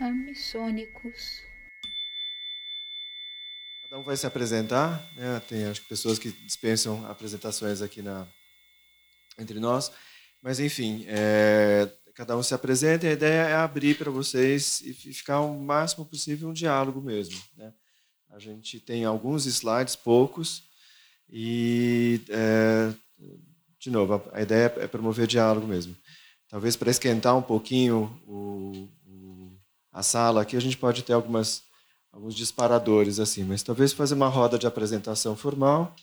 Amissônicos. Cada um vai se apresentar. Né? Tem acho pessoas que dispensam apresentações aqui na, entre nós. Mas, enfim, é, cada um se apresenta e a ideia é abrir para vocês e ficar o máximo possível um diálogo mesmo. Né? A gente tem alguns slides, poucos, e, é, de novo, a ideia é promover diálogo mesmo. Talvez para esquentar um pouquinho o, a sala aqui, a gente pode ter algumas alguns disparadores assim, mas talvez fazer uma roda de apresentação formal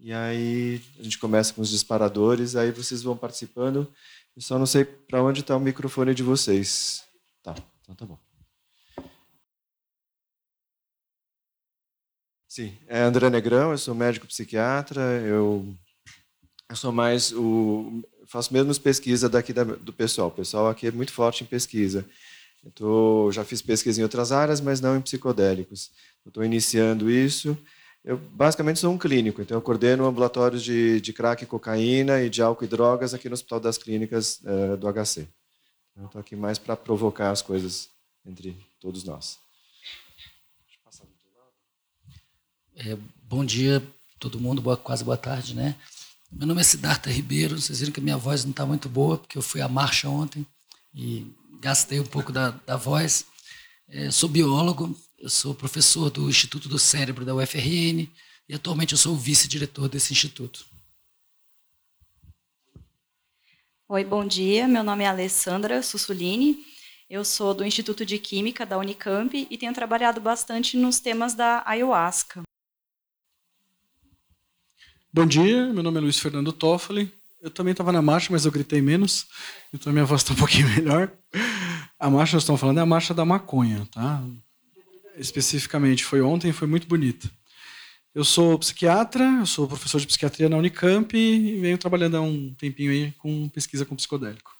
e aí a gente começa com os disparadores, aí vocês vão participando. Eu só não sei para onde está o microfone de vocês. Tá, então tá bom. Sim, é André Negrão, eu sou médico psiquiatra, eu, eu sou mais o faço menos pesquisa daqui da, do pessoal. O pessoal aqui é muito forte em pesquisa. Tô, já fiz pesquisa em outras áreas, mas não em psicodélicos. Estou iniciando isso. Eu basicamente sou um clínico, então eu coordeno ambulatórios de, de crack, cocaína e de álcool e drogas aqui no Hospital das Clínicas uh, do HC. Então, estou aqui mais para provocar as coisas entre todos nós. É, bom dia, todo mundo, boa, quase boa tarde, né? Meu nome é Siddhartha Ribeiro, vocês viram que a minha voz não está muito boa, porque eu fui à marcha ontem e gastei um pouco da, da voz. É, sou biólogo, eu sou professor do Instituto do Cérebro da UFRN e atualmente eu sou o vice-diretor desse instituto. Oi, bom dia. Meu nome é Alessandra Sussulini. Eu sou do Instituto de Química da Unicamp e tenho trabalhado bastante nos temas da ayahuasca. Bom dia, meu nome é Luiz Fernando Toffoli. Eu também estava na marcha, mas eu gritei menos, então minha voz está um pouquinho melhor. A marcha que nós estamos falando é a marcha da maconha, tá? Especificamente, foi ontem, foi muito bonita. Eu sou psiquiatra, eu sou professor de psiquiatria na Unicamp e venho trabalhando há um tempinho aí com pesquisa com psicodélico.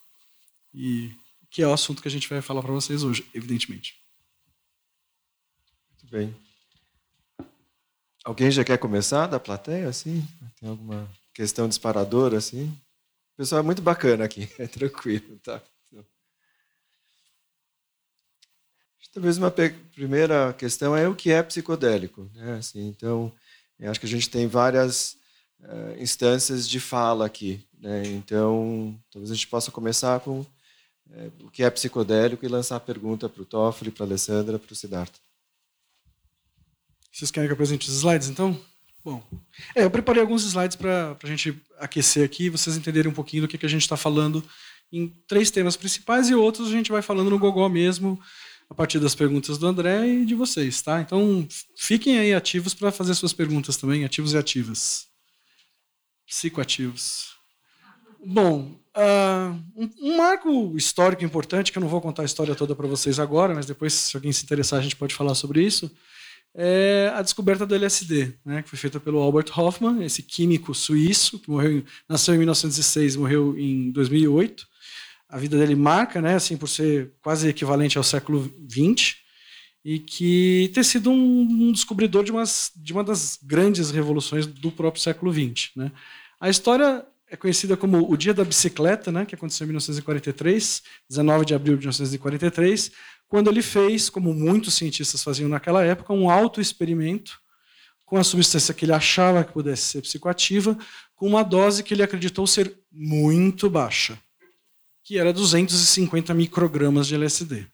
E que é o assunto que a gente vai falar para vocês hoje, evidentemente. Muito bem. Alguém já quer começar da plateia, assim? Tem alguma questão disparadora, assim? O pessoal é muito bacana aqui, é tranquilo, tá? Talvez uma primeira questão é o que é psicodélico, né? Assim, então, acho que a gente tem várias uh, instâncias de fala aqui, né? Então, talvez a gente possa começar com uh, o que é psicodélico e lançar a pergunta para o Toffoli, para a Alessandra, para o Siddhartha. Vocês querem que eu apresente os slides, então? Bom, é, eu preparei alguns slides para a gente aquecer aqui vocês entenderem um pouquinho do que, que a gente está falando em três temas principais e outros a gente vai falando no gogó mesmo, a partir das perguntas do André e de vocês, tá? Então, fiquem aí ativos para fazer suas perguntas também, ativos e ativas. Psicoativos. Bom, uh, um, um, marco histórico importante, que eu não vou contar a história toda para vocês agora, mas depois, se alguém se interessar, a gente pode falar sobre isso, é a descoberta do LSD, né, que foi feita pelo Albert Hoffman, esse químico suíço, que morreu, nasceu em 1906 morreu em 2008. A vida dele marca, né, assim, por ser quase equivalente ao século XX, e que ter sido um, um descobridor de, umas, de uma das grandes revoluções do próprio século XX. Né. A história é conhecida como o Dia da Bicicleta, né, que aconteceu em 1943, 19 de abril de 1943, quando ele fez, como muitos cientistas faziam naquela época, um auto-experimento com a substância que ele achava que pudesse ser psicoativa, com uma dose que ele acreditou ser muito baixa, que era 250 microgramas de LSD.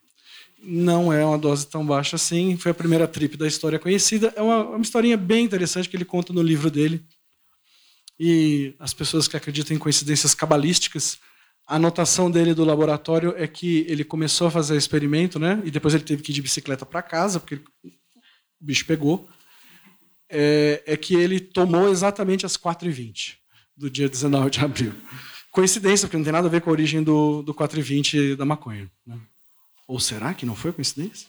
Não é uma dose tão baixa assim, foi a primeira trip da história conhecida. É uma, uma historinha bem interessante que ele conta no livro dele. E as pessoas que acreditam em coincidências cabalísticas a anotação dele do laboratório é que ele começou a fazer experimento, né? E depois ele teve que ir de bicicleta para casa, porque o bicho pegou. É, é, que ele tomou exatamente às 4h20 do dia 19 de abril. Coincidência, porque não tem nada a ver com a origem do, do 4h20 da maconha. Né? Ou será que não foi coincidência?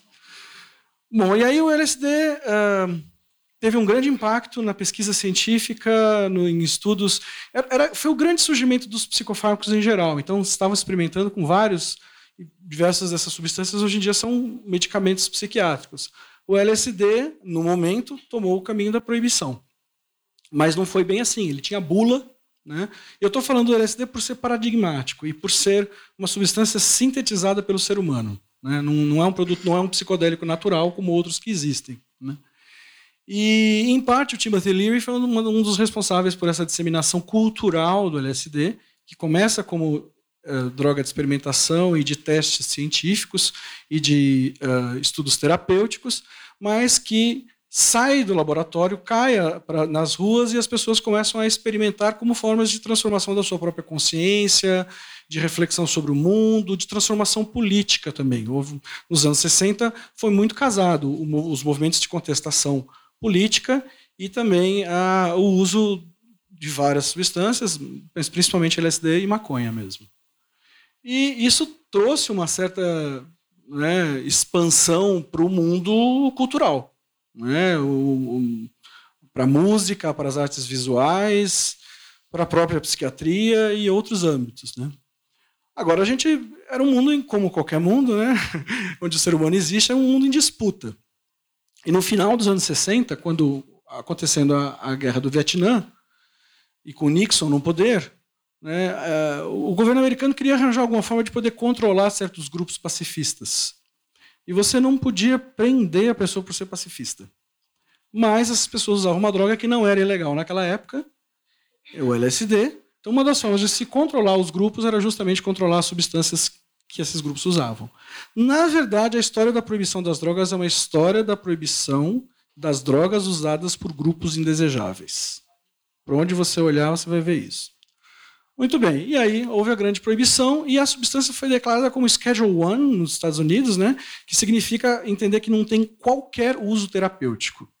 Bom, e aí o LSD. Uh, teve um grande impacto na pesquisa científica, no, em estudos. Era, foi o grande surgimento dos psicofármacos em geral. Então, estavam experimentando com vários, diversas dessas substâncias, hoje em dia são medicamentos psiquiátricos. O LSD, no momento, tomou o caminho da proibição. Mas não foi bem assim. Ele tinha bula. Né? Eu estou falando do LSD por ser paradigmático e por ser uma substância sintetizada pelo ser humano. Né? Não, não, é um produto, não é um psicodélico natural como outros que existem. E, em parte, o Timothy Leary foi um, dos responsáveis por essa disseminação cultural do LSD, que começa como uh, droga de experimentação e de testes científicos e de uh, estudos terapêuticos, mas que sai do laboratório, cai pra, nas ruas e as pessoas começam a experimentar como formas de transformação da sua própria consciência, de reflexão sobre o mundo, de transformação política também. Houve, nos anos 60 foi muito casado os movimentos de contestação política e também a, o uso de várias substâncias, principalmente LSD e maconha mesmo. E isso trouxe uma certa né, expansão para o mundo cultural, né, para a música, para as artes visuais, para a própria psiquiatria e outros âmbitos. Né. Agora, a gente era um mundo, como qualquer mundo, né, onde o ser humano existe, é um mundo em disputa. E no final dos anos 60, quando acontecendo a, a guerra do Vietnã, e com Nixon no poder, né, é, o governo americano queria arranjar alguma forma de poder controlar certos grupos pacifistas. E você não podia prender a pessoa por ser pacifista. Mas as pessoas usavam uma droga que não era ilegal naquela época, o LSD. Então, uma das formas de se controlar os grupos era justamente controlar as substâncias que esses grupos usavam. Na verdade, a história da proibição das drogas é uma história da proibição das drogas usadas por grupos indesejáveis. Por onde você olhar, você vai ver isso. Muito bem. E aí houve a grande proibição e a substância foi declarada como Schedule 1 nos Estados Unidos, né, que significa entender que não tem qualquer uso terapêutico.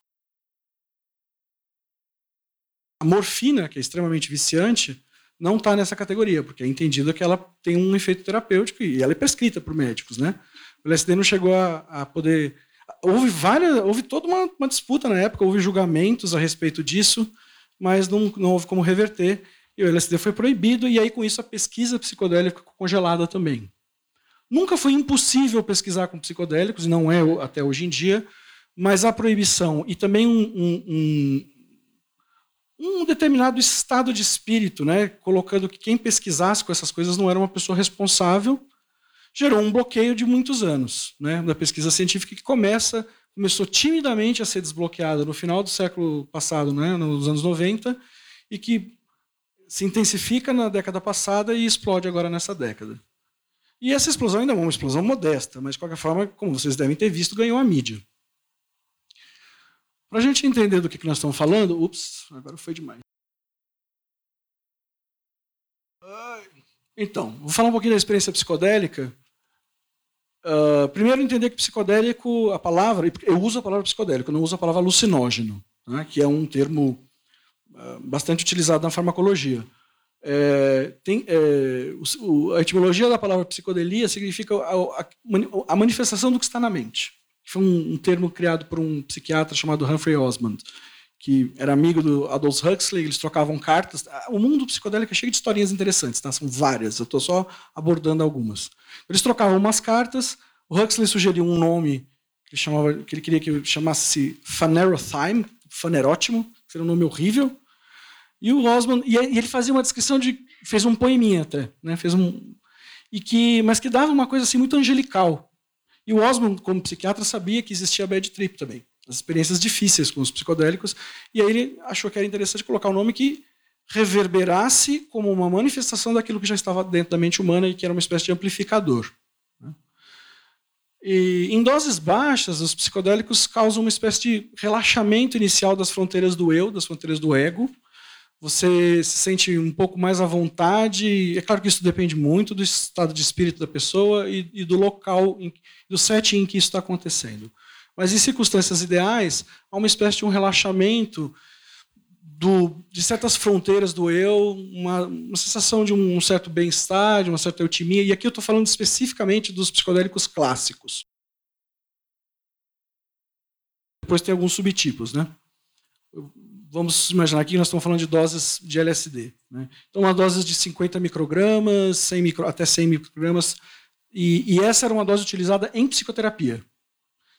A morfina, que é extremamente viciante, não está nessa categoria, porque é entendido que ela tem um efeito terapêutico e ela é prescrita por médicos, né? O LSD não chegou a, a poder. Houve várias, houve toda uma, uma, disputa na época, houve julgamentos a respeito disso, mas não, não houve como reverter. E o LSD foi proibido, e aí com isso a pesquisa psicodélica ficou congelada também. Nunca foi impossível pesquisar com psicodélicos, não é até hoje em dia, mas a proibição e também um, um, um determinado estado de espírito, né, colocando que quem pesquisasse com essas coisas não era uma pessoa responsável, gerou um bloqueio de muitos anos né, da pesquisa científica que começa começou timidamente a ser desbloqueada no final do século passado, né, nos anos 90, e que se intensifica na década passada e explode agora nessa década. E essa explosão ainda é uma explosão modesta, mas de qualquer forma, como vocês devem ter visto, ganhou a mídia. Para a gente entender do que nós estamos falando, ups, agora foi demais. Então, vou falar um pouquinho da experiência psicodélica. Uh, primeiro, entender que psicodélico, a palavra, eu uso a palavra psicodélico, não uso a palavra alucinógeno, né, que é um termo bastante utilizado na farmacologia. É, tem, é, o, a etimologia da palavra psicodelia significa a, a, a manifestação do que está na mente. Foi um, um, termo criado por um psiquiatra chamado Humphrey Osmond, que era amigo do Aldous Huxley, eles trocavam cartas. O mundo psicodélico é cheio de historinhas interessantes, tá? são várias, eu estou só abordando algumas. Eles trocavam umas cartas, o Huxley sugeriu um nome que ele, chamava, que ele queria que chamasse Phanerothyme, fanerótimo, que seria um nome horrível, e o Osman, e ele fazia uma descrição de, fez um poeminha até, né? Fez um e que, mas que dava uma coisa assim muito angelical. E o Osman, como psiquiatra, sabia que existia a bad trip também, as experiências difíceis com os psicodélicos, e aí ele achou que era interessante colocar um nome que reverberasse como uma manifestação daquilo que já estava dentro da mente humana e que era uma espécie de amplificador. Né? E em doses baixas, os psicodélicos causam uma espécie de relaxamento inicial das fronteiras do eu, das fronteiras do ego, você se sente um pouco mais à vontade. É claro que isso depende muito do estado de espírito da pessoa e, e do local, em, do setting em que isso está acontecendo. Mas em circunstâncias ideais, há uma espécie de um relaxamento do, de certas fronteiras do eu, uma, uma sensação de um certo bem-estar, de uma certa eutimia. E aqui eu estou falando especificamente dos psicodélicos clássicos. Depois tem alguns subtipos, né? vamos imaginar aqui que nós estamos falando de doses de LSD. Né? Então, uma dose de 50 microgramas, 100 micro, até 100 microgramas, e, e, essa era uma dose utilizada em psicoterapia.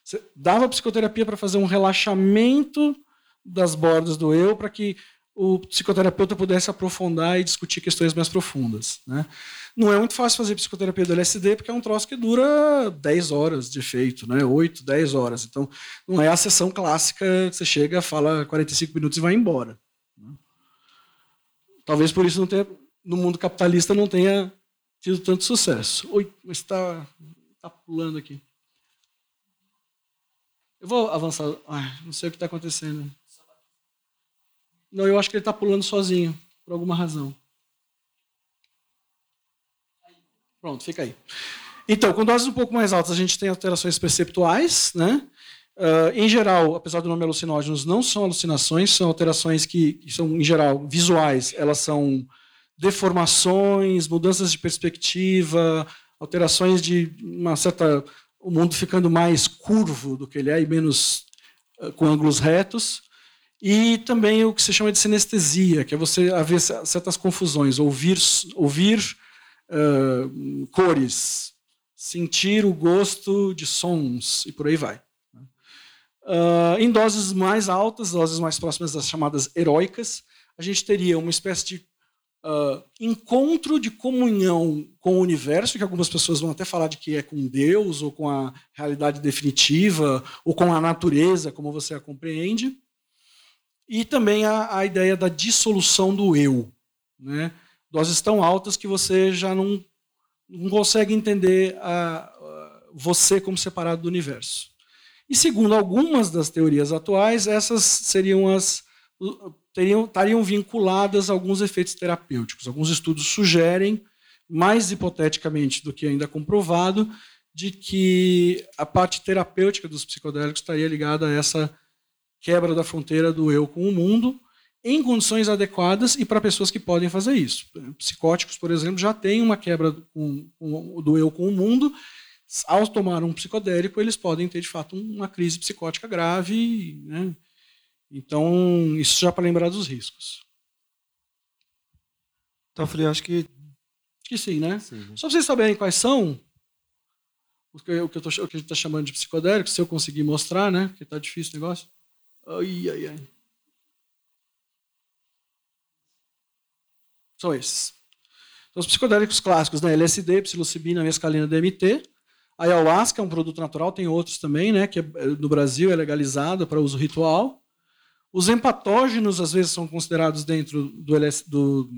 Você dava psicoterapia para fazer um relaxamento das bordas do eu, para que o psicoterapeuta pudesse aprofundar e discutir questões mais profundas. Né? Não é muito fácil fazer psicoterapia do LSD, porque é um troço que dura 10 horas de efeito, né? 8, 10 horas. Então, não é a sessão clássica que você chega, fala 45 minutos e vai embora. Né? Talvez por isso não tenha, no mundo capitalista não tenha tido tanto sucesso. Oi, mas está tá pulando aqui. Eu vou avançar. Ai, não sei o que está acontecendo. Não, eu acho que ele está pulando sozinho, por alguma razão. Pronto, fica aí. Então, com doses um pouco mais altas, a gente tem alterações perceptuais, né? Uh, em geral, apesar do nome alucinógenos, não são alucinações, são alterações que, que são, em geral, visuais. Elas são deformações, mudanças de perspectiva, alterações de uma certa o mundo ficando mais curvo do que ele é e menos uh, com ângulos retos. E também o que se chama de sinestesia, que é você haver certas confusões, ouvir, ouvir uh, cores, sentir o gosto de sons e por aí vai. Uh, em doses mais altas, doses mais próximas das chamadas heróicas, a gente teria uma espécie de uh, encontro de comunhão com o universo, que algumas pessoas vão até falar de que é com Deus, ou com a realidade definitiva, ou com a natureza, como você a compreende e também a, a ideia da dissolução do eu. Né? Doses tão altas que você já não, não consegue entender a, a, você como separado do universo. E segundo algumas das teorias atuais, essas seriam as teriam, estariam vinculadas a alguns efeitos terapêuticos. Alguns estudos sugerem, mais hipoteticamente do que ainda comprovado, de que a parte terapêutica dos psicodélicos estaria ligada a essa quebra da fronteira do eu com o mundo, em condições adequadas e para pessoas que podem fazer isso. Psicóticos, por exemplo, já têm uma quebra do eu com o mundo. Ao tomar um psicodélico, eles podem ter, de fato, uma crise psicótica grave. Né? Então, isso já para lembrar dos riscos. Então, eu falei, acho que. Acho que sim, né? Sim. Só para vocês saberem quais são, o que, o que, tô, o que a gente está chamando de psicodélico, se eu conseguir mostrar, né? Porque está difícil o negócio. Ai, ai, ai. São esses. Então, os psicodélicos clássicos, né? LSD, psilocibina, mescalina, DMT. A ayahuasca é um produto natural, tem outros também, né? Que é, no Brasil é legalizado para uso ritual. Os empatógenos, às vezes, são considerados dentro do, do,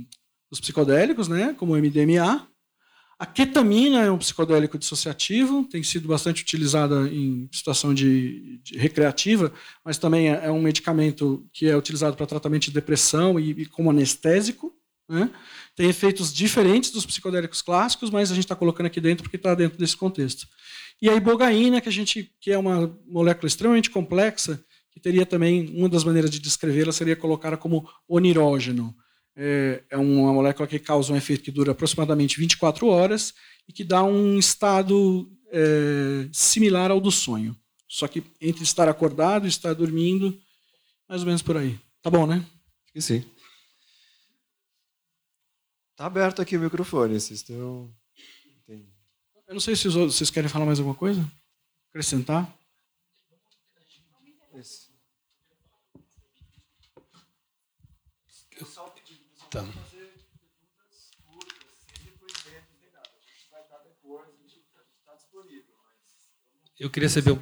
dos psicodélicos, né? Como o MDMA. A ketamina é um psicodélico dissociativo, tem sido bastante utilizada em situação de, de recreativa, mas também é, é, um medicamento que é utilizado para tratamento de depressão e, e como anestésico. Né? Tem efeitos diferentes dos psicodélicos clássicos, mas a gente está colocando aqui dentro porque está dentro desse contexto. E a ibogaína, que a gente que é uma molécula extremamente complexa, que teria também uma das maneiras de descrevê-la seria colocá-la como onirógeno é, é uma molécula que causa um efeito que dura aproximadamente 24 horas e que dá um estado é, similar ao do sonho. Só que entre estar acordado e estar dormindo, mais ou menos por aí. Tá bom, né? Acho que sim. Tá aberto aqui o microfone, vocês estão. Eu não sei se vocês querem falar mais alguma coisa? Acrescentar? Eu queria saber,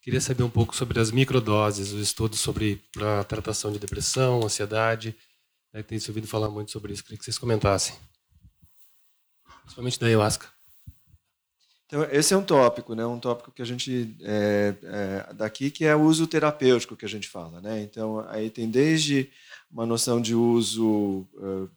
queria saber um pouco sobre as microdoses, os estudos sobre a tratação de depressão, ansiedade. Né, tem se ouvido falar muito sobre isso. Queria que vocês comentassem. Principalmente da ayahuasca. Então, esse é um tópico, né? um tópico que a gente, é, é, daqui, que é o uso terapêutico que a gente fala. Né? Então, aí tem desde uma noção de uso. Uh,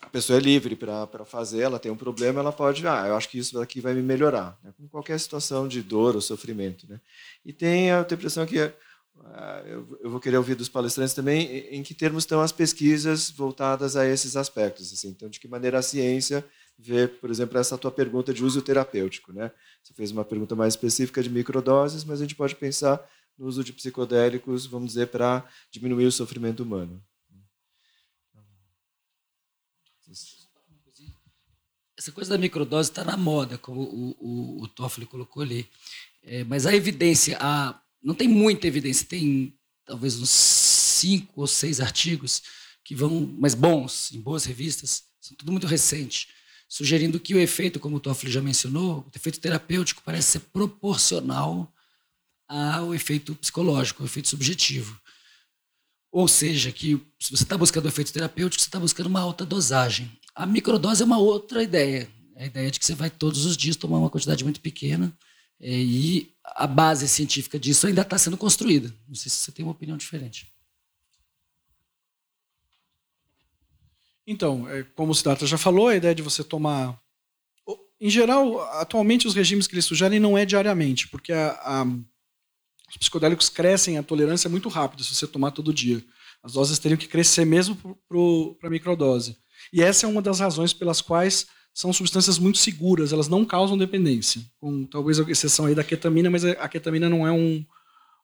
a pessoa é livre para fazer, ela tem um problema, ela pode, ah, eu acho que isso daqui vai me melhorar, né? com qualquer situação de dor ou sofrimento. Né? E tem a impressão que eu, eu, vou querer ouvir dos palestrantes também em, em que termos estão as pesquisas voltadas a esses aspectos. Assim. Então, de que maneira a ciência vê, por exemplo, essa tua pergunta de uso terapêutico. Né? Você fez uma pergunta mais específica de microdoses, mas a gente pode pensar no uso de psicodélicos, vamos dizer, para diminuir o sofrimento humano. Essa coisa da microdose está na moda, como o, o, o Toffoli colocou ali. É, mas a evidência, a, não tem muita evidência, tem talvez uns cinco ou seis artigos que vão, mas bons, em boas revistas, são tudo muito recente, sugerindo que o efeito, como o Toffoli já mencionou, o efeito terapêutico parece ser proporcional ao efeito psicológico, ao efeito subjetivo. Ou seja, que se você está buscando o efeito terapêutico, você está buscando uma alta dosagem. A microdose é uma outra ideia. É a ideia de que você vai todos os dias tomar uma quantidade muito pequena é, e a base científica disso ainda está sendo construída. Não sei se você tem uma opinião diferente. Então, é, como o Siddhartha já falou, a ideia de você tomar. Em geral, atualmente os regimes que eles sugerem não é diariamente, porque a, a, os psicodélicos crescem a tolerância muito rápido se você tomar todo dia. As doses teriam que crescer mesmo para a microdose. E essa é uma das razões pelas quais são substâncias muito seguras, elas não causam dependência. Com talvez a exceção aí da ketamina, mas a ketamina não é um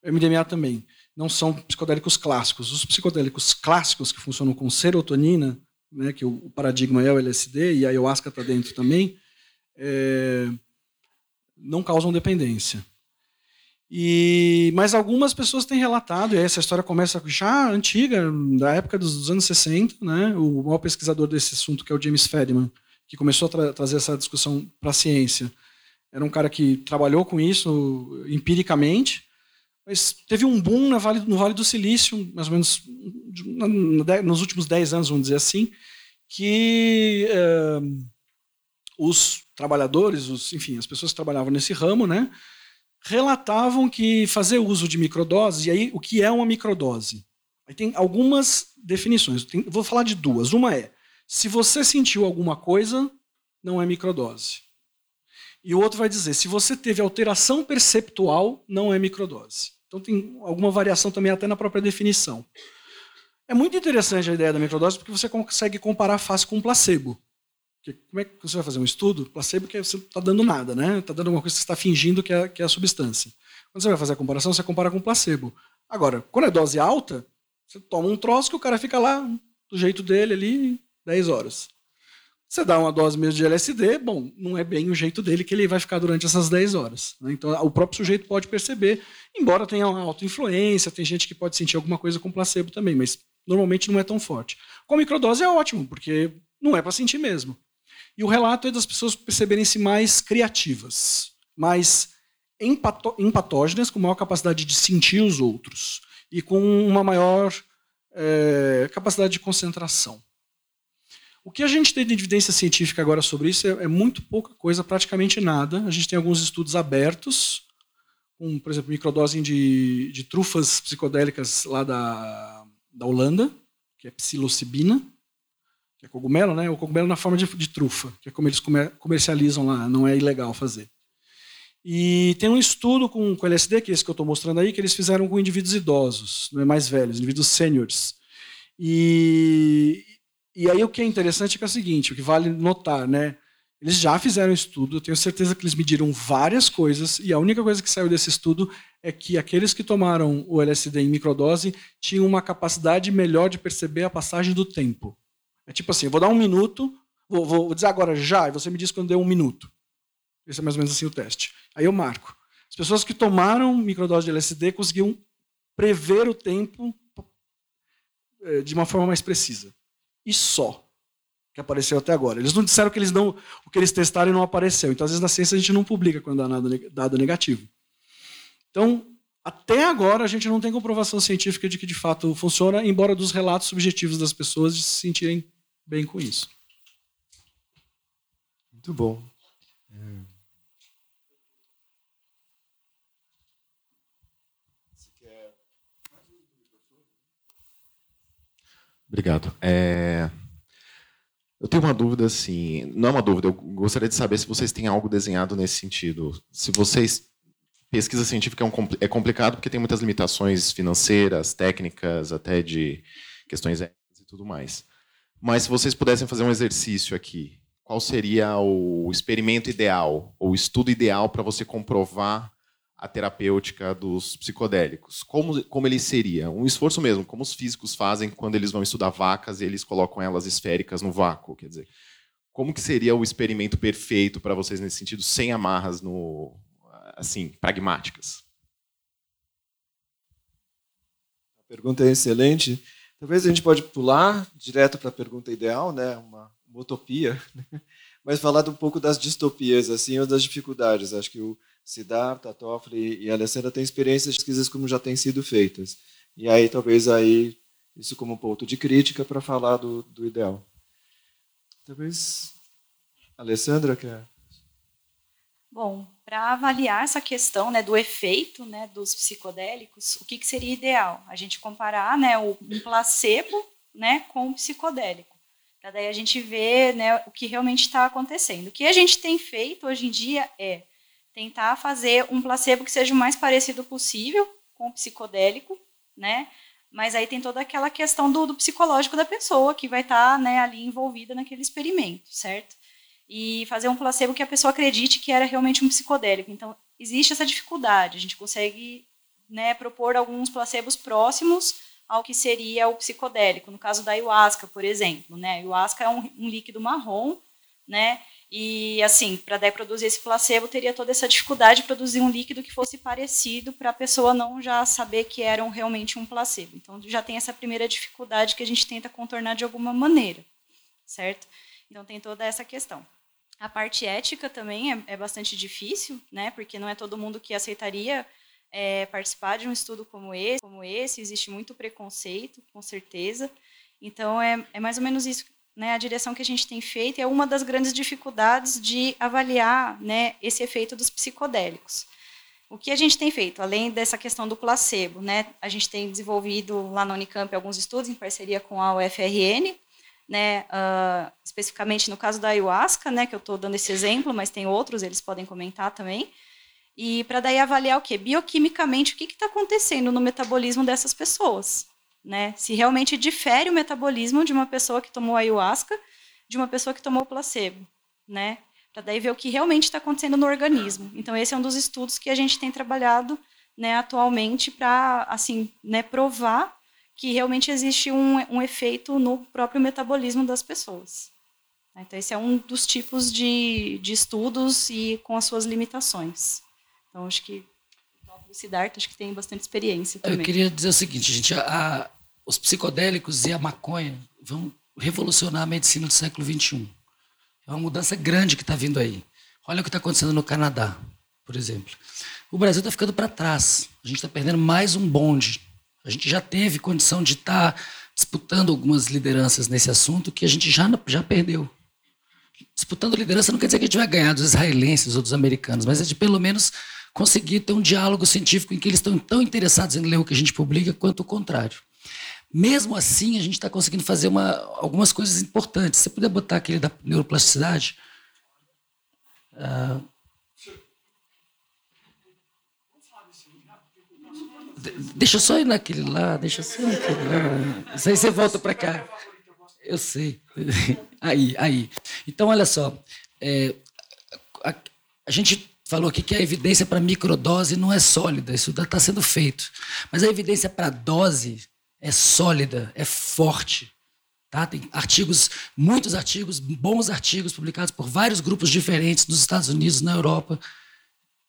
MDMA também. Não são psicodélicos clássicos. Os psicodélicos clássicos que funcionam com serotonina, né, que o paradigma é o LSD e a ayahuasca está dentro também, é, não causam dependência. E, mas algumas pessoas têm relatado, e essa história começa já antiga, da época dos anos 60, né, o maior pesquisador desse assunto, que é o James Fadiman, que começou a tra trazer essa discussão para a ciência. Era um cara que trabalhou com isso empiricamente, mas teve um boom no Vale, no vale do Silício, mais ou menos nos últimos 10 anos, vamos dizer assim, que eh, os trabalhadores, os, enfim, as pessoas que trabalhavam nesse ramo, né, relatavam que fazer uso de microdoses, e aí o que é uma microdose? Aí tem algumas definições, tem, vou falar de duas. Uma é se você sentiu alguma coisa, não é microdose. E o outro vai dizer, se você teve alteração perceptual, não é microdose. Então tem alguma variação também até na própria definição. É muito interessante a ideia da microdose porque você consegue comparar fácil com um placebo. Porque como é que você vai fazer um estudo? Placebo que você não está dando nada, né? Está dando alguma coisa que você está fingindo que é, que é a substância. Quando você vai fazer a comparação, você compara com placebo. Agora, quando é dose alta, você toma um troço que o cara fica lá do jeito dele ali, 10 horas. Você dá uma dose mesmo de LSD, bom, não é bem o jeito dele que ele vai ficar durante essas 10 horas. Né? Então, o próprio sujeito pode perceber, embora tenha uma autoinfluência, tem gente que pode sentir alguma coisa com placebo também, mas normalmente não é tão forte. Com a microdose é ótimo, porque não é para sentir mesmo. E o relato é das pessoas perceberem-se mais criativas, mais empatógenas, com maior capacidade de sentir os outros e com uma maior é, capacidade de concentração. O que a gente tem de evidência científica agora sobre isso é, é, muito pouca coisa, praticamente nada. A gente tem alguns estudos abertos, com, por exemplo, microdosing de, de trufas psicodélicas lá da, da Holanda, que é psilocibina, que é cogumelo, né? O cogumelo na forma de, de trufa, que é como eles comer, comercializam lá, não é ilegal fazer. E tem um estudo com, com LSD, que é esse que eu estou mostrando aí, que eles fizeram com indivíduos idosos, não é mais velhos, indivíduos sêniores. E, e aí o que é interessante é, que é o seguinte, o que vale notar, né? Eles já fizeram estudo, eu tenho certeza que eles mediram várias coisas, e a única coisa que saiu desse estudo é que aqueles que tomaram o LSD em microdose tinham uma capacidade melhor de perceber a passagem do tempo. É tipo assim, eu vou dar um minuto, vou, vou dizer agora já, e você me diz quando deu um minuto. Esse é mais ou menos assim o teste. Aí eu marco. As pessoas que tomaram microdose de LSD conseguiam prever o tempo eh, de uma forma mais precisa e só que apareceu até agora. Eles não disseram que eles não, o que eles testaram não apareceu. Então, às vezes, na ciência a gente não publica quando dá nada, dado negativo. Então, até agora, a gente não tem comprovação científica de que de fato funciona, embora dos relatos subjetivos das pessoas de se sentirem bem com isso. Muito bom. Obrigado. É... Eu tenho uma dúvida, assim, não é uma dúvida, eu gostaria de saber se vocês têm algo desenhado nesse sentido. Se vocês. Pesquisa científica é, um, é complicado porque tem muitas limitações financeiras, técnicas, até de questões éticas e tudo mais. Mas se vocês pudessem fazer um exercício aqui, qual seria o experimento ideal, ou o estudo ideal para você comprovar a terapêutica dos psicodélicos. Como, como ele seria? Um esforço mesmo, como os físicos fazem quando eles vão estudar vacas e eles colocam elas esféricas no vácuo. Quer dizer, como que seria o experimento perfeito para vocês nesse sentido, sem amarras no, assim, pragmáticas? pergunta é excelente. Talvez a gente pode pular direto para a pergunta ideal, né? Uma, uma utopia, mas falar um pouco das distopias, assim, ou das dificuldades. Acho que o Siddhartha, Toffoli e a Alessandra têm experiências de pesquisas como já têm sido feitas. E aí talvez aí isso como ponto de crítica para falar do, do ideal. Talvez Alessandra quer. Bom, para avaliar essa questão né, do efeito né, dos psicodélicos, o que, que seria ideal? A gente comparar né, um placebo né, com um psicodélico. Para daí a gente ver né, o que realmente está acontecendo. O que a gente tem feito hoje em dia é tentar fazer um placebo que seja o mais parecido possível com o psicodélico, né? Mas aí tem toda aquela questão do, do psicológico da pessoa que vai estar tá, né, ali envolvida naquele experimento, certo? E fazer um placebo que a pessoa acredite que era realmente um psicodélico. Então, existe essa dificuldade. A gente consegue né, propor alguns placebos próximos ao que seria o psicodélico. No caso da ayahuasca, por exemplo. Né? A ayahuasca é um, um líquido marrom, né? E, assim, para produzir esse placebo, teria toda essa dificuldade de produzir um líquido que fosse parecido para a pessoa não já saber que era um, realmente um placebo. Então, já tem essa primeira dificuldade que a gente tenta contornar de alguma maneira, certo? Então, tem toda essa questão. A parte ética também é, é bastante difícil, né? Porque não é todo mundo que aceitaria é, participar de um estudo como esse, como esse. Existe muito preconceito, com certeza. Então, é, é mais ou menos isso né, a direção que a gente tem feito é uma das grandes dificuldades de avaliar né, esse efeito dos psicodélicos. O que a gente tem feito, além dessa questão do placebo, né, a gente tem desenvolvido lá na Unicamp alguns estudos em parceria com a UFRN, né, uh, especificamente no caso da ayahuasca, né, que eu estou dando esse exemplo, mas tem outros, eles podem comentar também, e para daí avaliar o que? Bioquimicamente, o que está acontecendo no metabolismo dessas pessoas né? Se realmente difere o metabolismo de uma pessoa que tomou ayahuasca de uma pessoa que tomou placebo, né? Para daí ver o que realmente está acontecendo no organismo. Então esse é um dos estudos que a gente tem trabalhado, né, atualmente para assim, né, provar que realmente existe um, um efeito no próprio metabolismo das pessoas. Então esse é um dos tipos de, de estudos e com as suas limitações. Então acho que o Siddhartha acho que tem bastante experiência também. Eu queria dizer o seguinte, gente, a, os psicodélicos e a maconha vão revolucionar a medicina do século XXI. É uma mudança grande que está vindo aí. Olha o que está acontecendo no Canadá, por exemplo. O Brasil está ficando para trás. A gente está perdendo mais um bonde. A gente já teve condição de estar tá disputando algumas lideranças nesse assunto que a gente já, já perdeu. Disputando liderança não quer dizer que a gente vai ganhar dos israelenses ou dos americanos, mas é de pelo menos conseguir ter um diálogo científico em que eles estão tão interessados em ler o que a gente publica quanto o contrário. Mesmo assim, a gente está conseguindo fazer uma, algumas coisas importantes. Se você puder botar aquele da neuroplasticidade. Uh, deixa só ir naquele lá, deixa só ir naquele lá. Isso aí você volta para cá. Eu sei. Aí, aí. Então, olha só. É, a, a gente falou aqui que a evidência para microdose não é sólida, isso está sendo feito. Mas a evidência para dose é sólida, é forte. Tá? Tem artigos, muitos artigos, bons artigos publicados por vários grupos diferentes nos Estados Unidos, na Europa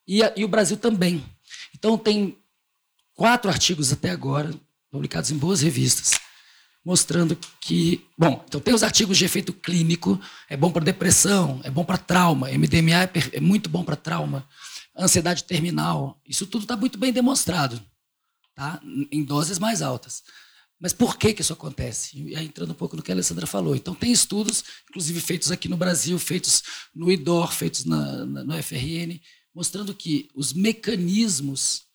e, a, e o Brasil também. Então, tem quatro artigos até agora, publicados em boas revistas, mostrando que. Bom, então tem os artigos de efeito clínico, é bom para depressão, é bom para trauma, MDMA é, é muito bom para trauma, ansiedade terminal, isso tudo está muito bem demonstrado tá? em doses mais altas. Mas por que, que isso acontece? E aí, entrando um pouco no que a Alessandra falou. Então, tem estudos, inclusive feitos aqui no Brasil, feitos no IDOR, feitos na, na, no FRN, mostrando que os mecanismos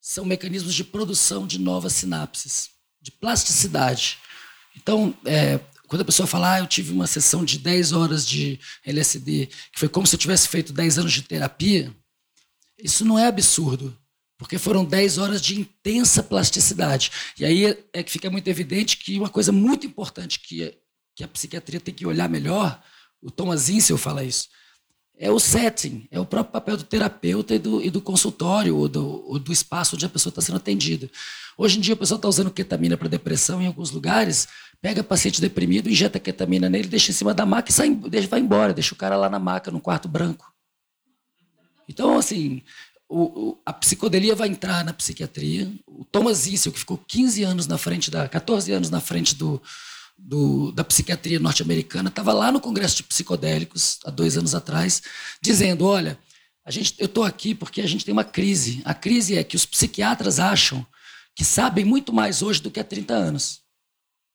são mecanismos de produção de novas sinapses, de plasticidade. Então, é, quando a pessoa fala, ah, eu tive uma sessão de 10 horas de LSD, que foi como se eu tivesse feito 10 anos de terapia, isso não é absurdo. Porque foram 10 horas de intensa plasticidade. E aí é que fica muito evidente que uma coisa muito importante que, que a psiquiatria tem que olhar melhor, o Thomas Insel fala isso, é o setting, é o próprio papel do terapeuta e do, e do consultório ou do, ou do espaço onde a pessoa está sendo atendida. Hoje em dia, a pessoa está usando ketamina para depressão em alguns lugares, pega paciente deprimido, injeta ketamina nele, deixa em cima da maca e sai, deixa, vai embora, deixa o cara lá na maca, no quarto branco. Então, assim, o, o, a psicodelia vai entrar na psiquiatria. O Thomas Issel, que ficou 15 anos na frente da, 14 anos na frente do, do, da psiquiatria norte-americana, estava lá no Congresso de Psicodélicos, há dois anos atrás, dizendo: olha, a gente, eu estou aqui porque a gente tem uma crise. A crise é que os psiquiatras acham que sabem muito mais hoje do que há 30 anos.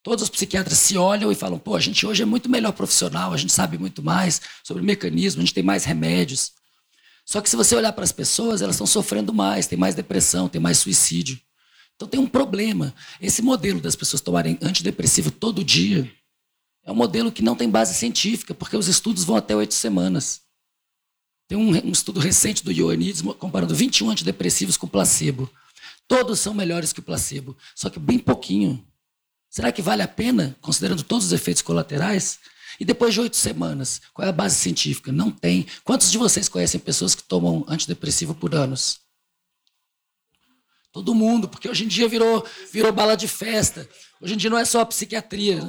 Todos os psiquiatras se olham e falam: pô, a gente hoje é muito melhor profissional, a gente sabe muito mais sobre o mecanismo, a gente tem mais remédios. Só que se você olhar para as pessoas, elas estão sofrendo mais, tem mais depressão, tem mais suicídio. Então tem um problema. Esse modelo das pessoas tomarem antidepressivo todo dia é um modelo que não tem base científica, porque os estudos vão até oito semanas. Tem um, um estudo recente do Ioannidis comparando 21 antidepressivos com placebo. Todos são melhores que o placebo, só que bem pouquinho. Será que vale a pena, considerando todos os efeitos colaterais? E depois de oito semanas, qual é a base científica? Não tem. Quantos de vocês conhecem pessoas que tomam antidepressivo por anos? Todo mundo, porque hoje em dia virou, virou bala de festa. Hoje em dia não é só a psiquiatria.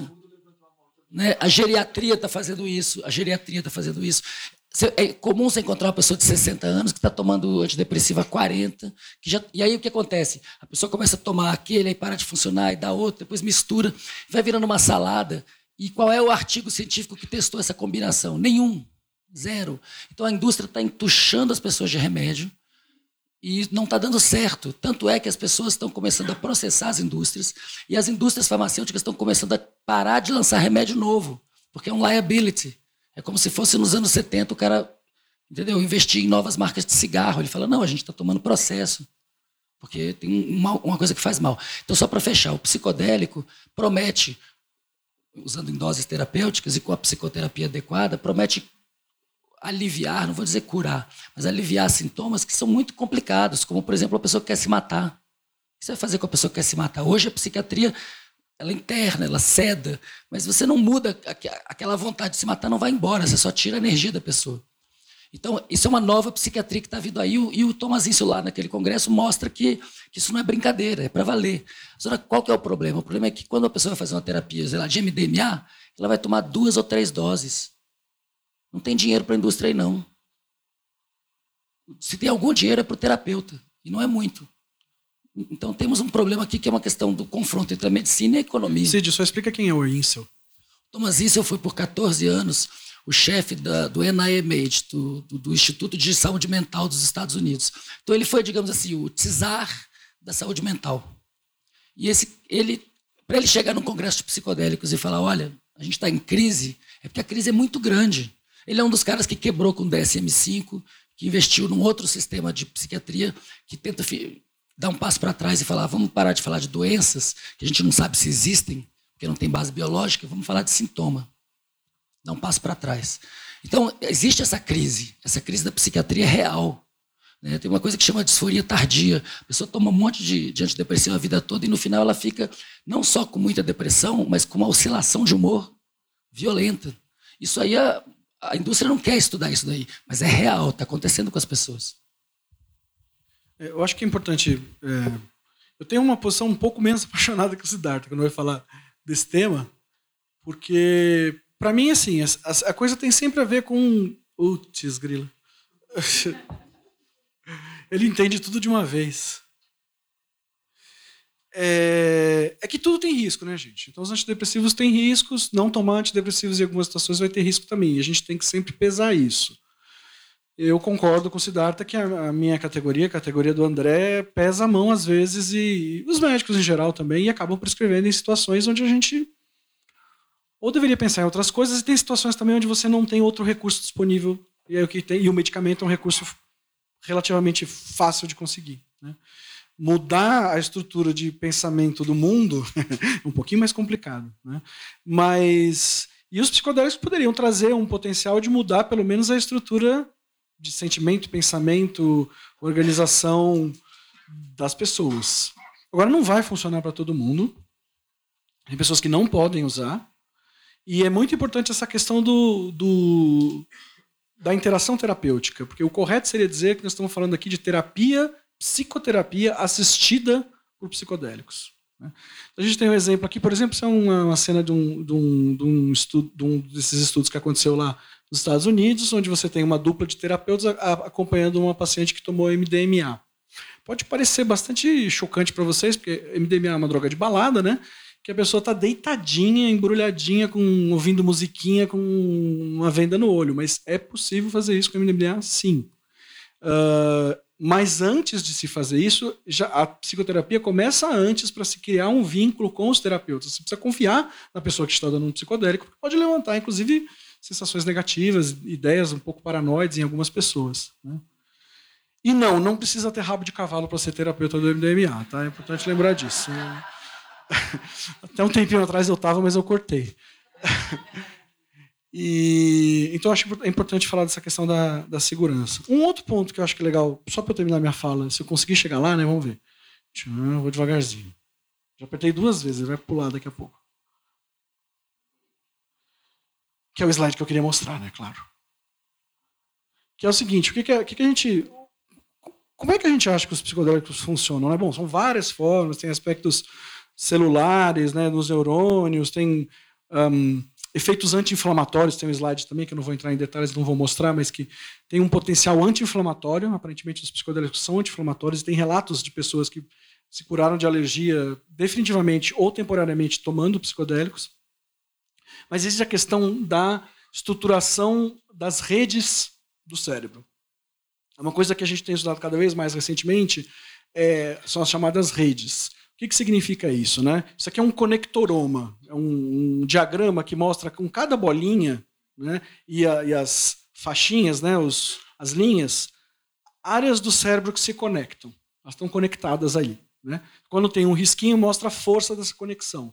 Né? A geriatria está fazendo isso. A geriatria está fazendo isso. É comum você encontrar uma pessoa de 60 anos que está tomando antidepressivo há 40, que já, e aí o que acontece? A pessoa começa a tomar aquele, aí para de funcionar, e dá outro, depois mistura, vai virando uma salada. E qual é o artigo científico que testou essa combinação? Nenhum. Zero. Então a indústria está entuchando as pessoas de remédio e não está dando certo. Tanto é que as pessoas estão começando a processar as indústrias e as indústrias farmacêuticas estão começando a parar de lançar remédio novo, porque é um liability. É como se fosse nos anos 70 o cara, entendeu, investir em novas marcas de cigarro. Ele fala: não, a gente está tomando processo, porque tem uma, uma coisa que faz mal. Então, só para fechar, o psicodélico promete, usando em doses terapêuticas e com a psicoterapia adequada, promete aliviar, não vou dizer curar, mas aliviar sintomas que são muito complicados, como, por exemplo, a pessoa que quer se matar. O que você vai fazer com a pessoa que quer se matar? Hoje a psiquiatria ela interna, ela ceda, mas você não muda aquela vontade de se matar, não vai embora, você só tira a energia da pessoa. Então, isso é uma nova psiquiatria que está vindo aí, e o Thomas Isso lá naquele congresso mostra que, que isso não é brincadeira, é para valer. Agora, qual que é o problema? O problema é que quando a pessoa vai fazer uma terapia sei lá, de MDMA, ela vai tomar duas ou três doses. Não tem dinheiro para a indústria aí, não. Se tem algum dinheiro é para o terapeuta, e não é muito. Então temos um problema aqui que é uma questão do confronto entre a medicina e a economia. Cid, só explica quem é o Insel. Thomas Insel foi por 14 anos o chefe da, do NIMH, do, do, do, Instituto de Saúde Mental dos Estados Unidos. Então ele foi, digamos assim, o czar da saúde mental. E esse, ele, para ele chegar no congresso de psicodélicos e falar, olha, a gente está em crise, é porque a crise é muito grande. Ele é um dos caras que quebrou com o DSM-5, que investiu num outro sistema de psiquiatria que tenta dar um passo para trás e falar: vamos parar de falar de doenças que a gente não sabe se existem, porque não tem base biológica, vamos falar de sintoma. Dar um passo para trás. Então, existe essa crise, essa crise da psiquiatria é real. Né? Tem uma coisa que chama disforia tardia. A pessoa toma um monte de, de antidepressivo a vida toda e no final ela fica não só com muita depressão, mas com uma oscilação de humor violenta. Isso aí, a, a indústria não quer estudar isso daí, mas é real, está acontecendo com as pessoas. É, eu acho que é importante. É, eu tenho uma posição um pouco menos apaixonada que o Siddhartha quando vai falar desse tema, porque, para mim, assim, a, a, coisa tem sempre a ver com. Putz, grila. Ele entende tudo de uma vez. É, é, que tudo tem risco, né, gente? Então, os antidepressivos têm riscos, não tomar antidepressivos em algumas situações vai ter risco também. E a gente tem que sempre pesar isso eu concordo com o Siddhartha que a, minha categoria, a categoria do André, pesa a mão às vezes e os médicos em geral também e acabam prescrevendo em situações onde a gente ou deveria pensar em outras coisas e tem situações também onde você não tem outro recurso disponível e, aí o, que tem, e o medicamento é um recurso relativamente fácil de conseguir. Né? Mudar a estrutura de pensamento do mundo é um pouquinho mais complicado. Né? Mas. E os psicodélicos poderiam trazer um potencial de mudar pelo menos a estrutura de sentimento, pensamento, organização das pessoas. Agora, não vai funcionar para todo mundo. Tem pessoas que não podem usar. E é muito importante essa questão do, do, da interação terapêutica, porque o correto seria dizer que nós estamos falando aqui de terapia, psicoterapia assistida por psicodélicos. Né? A gente tem um exemplo aqui, por exemplo, isso é uma, uma cena de um, de, um, de, um estudo, de um desses estudos que aconteceu lá nos Estados Unidos, onde você tem uma dupla de terapeutas acompanhando uma paciente que tomou MDMA. Pode parecer bastante chocante para vocês, porque MDMA é uma droga de balada, né? Que a pessoa está deitadinha, embrulhadinha, com, ouvindo musiquinha, com uma venda no olho. Mas é possível fazer isso com MDMA? Sim. Uh, mas antes de se fazer isso, já, a psicoterapia começa antes para se criar um vínculo com os terapeutas. Você precisa confiar na pessoa que está dando um psicodélico, porque pode levantar, inclusive, sensações negativas, ideias um pouco paranoides em algumas pessoas. Né? E não, não precisa ter rabo de cavalo para ser terapeuta do MDMA, tá? É importante lembrar disso. Até um tempinho atrás eu estava, mas eu cortei. E, então, acho é importante falar dessa questão da, da segurança. Um outro ponto que eu acho que é legal, só para eu terminar minha fala, se eu conseguir chegar lá, né, vamos ver. Vou devagarzinho. Já apertei duas vezes, ele vai pular daqui a pouco. Que é o slide que eu queria mostrar, né, claro. Que é o seguinte, o que, que, é, que, que a gente... Como é que a gente acha que os psicodélicos funcionam? Né? Bom, são várias formas, tem aspectos celulares, né, nos neurônios, tem... Um, Efeitos anti-inflamatórios, tem um slide também, que eu não vou entrar em detalhes, não vou mostrar, mas que tem um potencial anti-inflamatório. Aparentemente, os psicodélicos são anti-inflamatórios. Tem relatos de pessoas que se curaram de alergia definitivamente ou temporariamente tomando psicodélicos. Mas existe a questão da estruturação das redes do cérebro. É uma coisa que a gente tem estudado cada vez mais recentemente é, são as chamadas redes. O que, que significa isso? Né? Isso aqui é um conectoroma, é um, um diagrama que mostra com cada bolinha né, e, a, e as faixinhas, né, os, as linhas, áreas do cérebro que se conectam. Elas estão conectadas aí. Né? Quando tem um risquinho, mostra a força dessa conexão.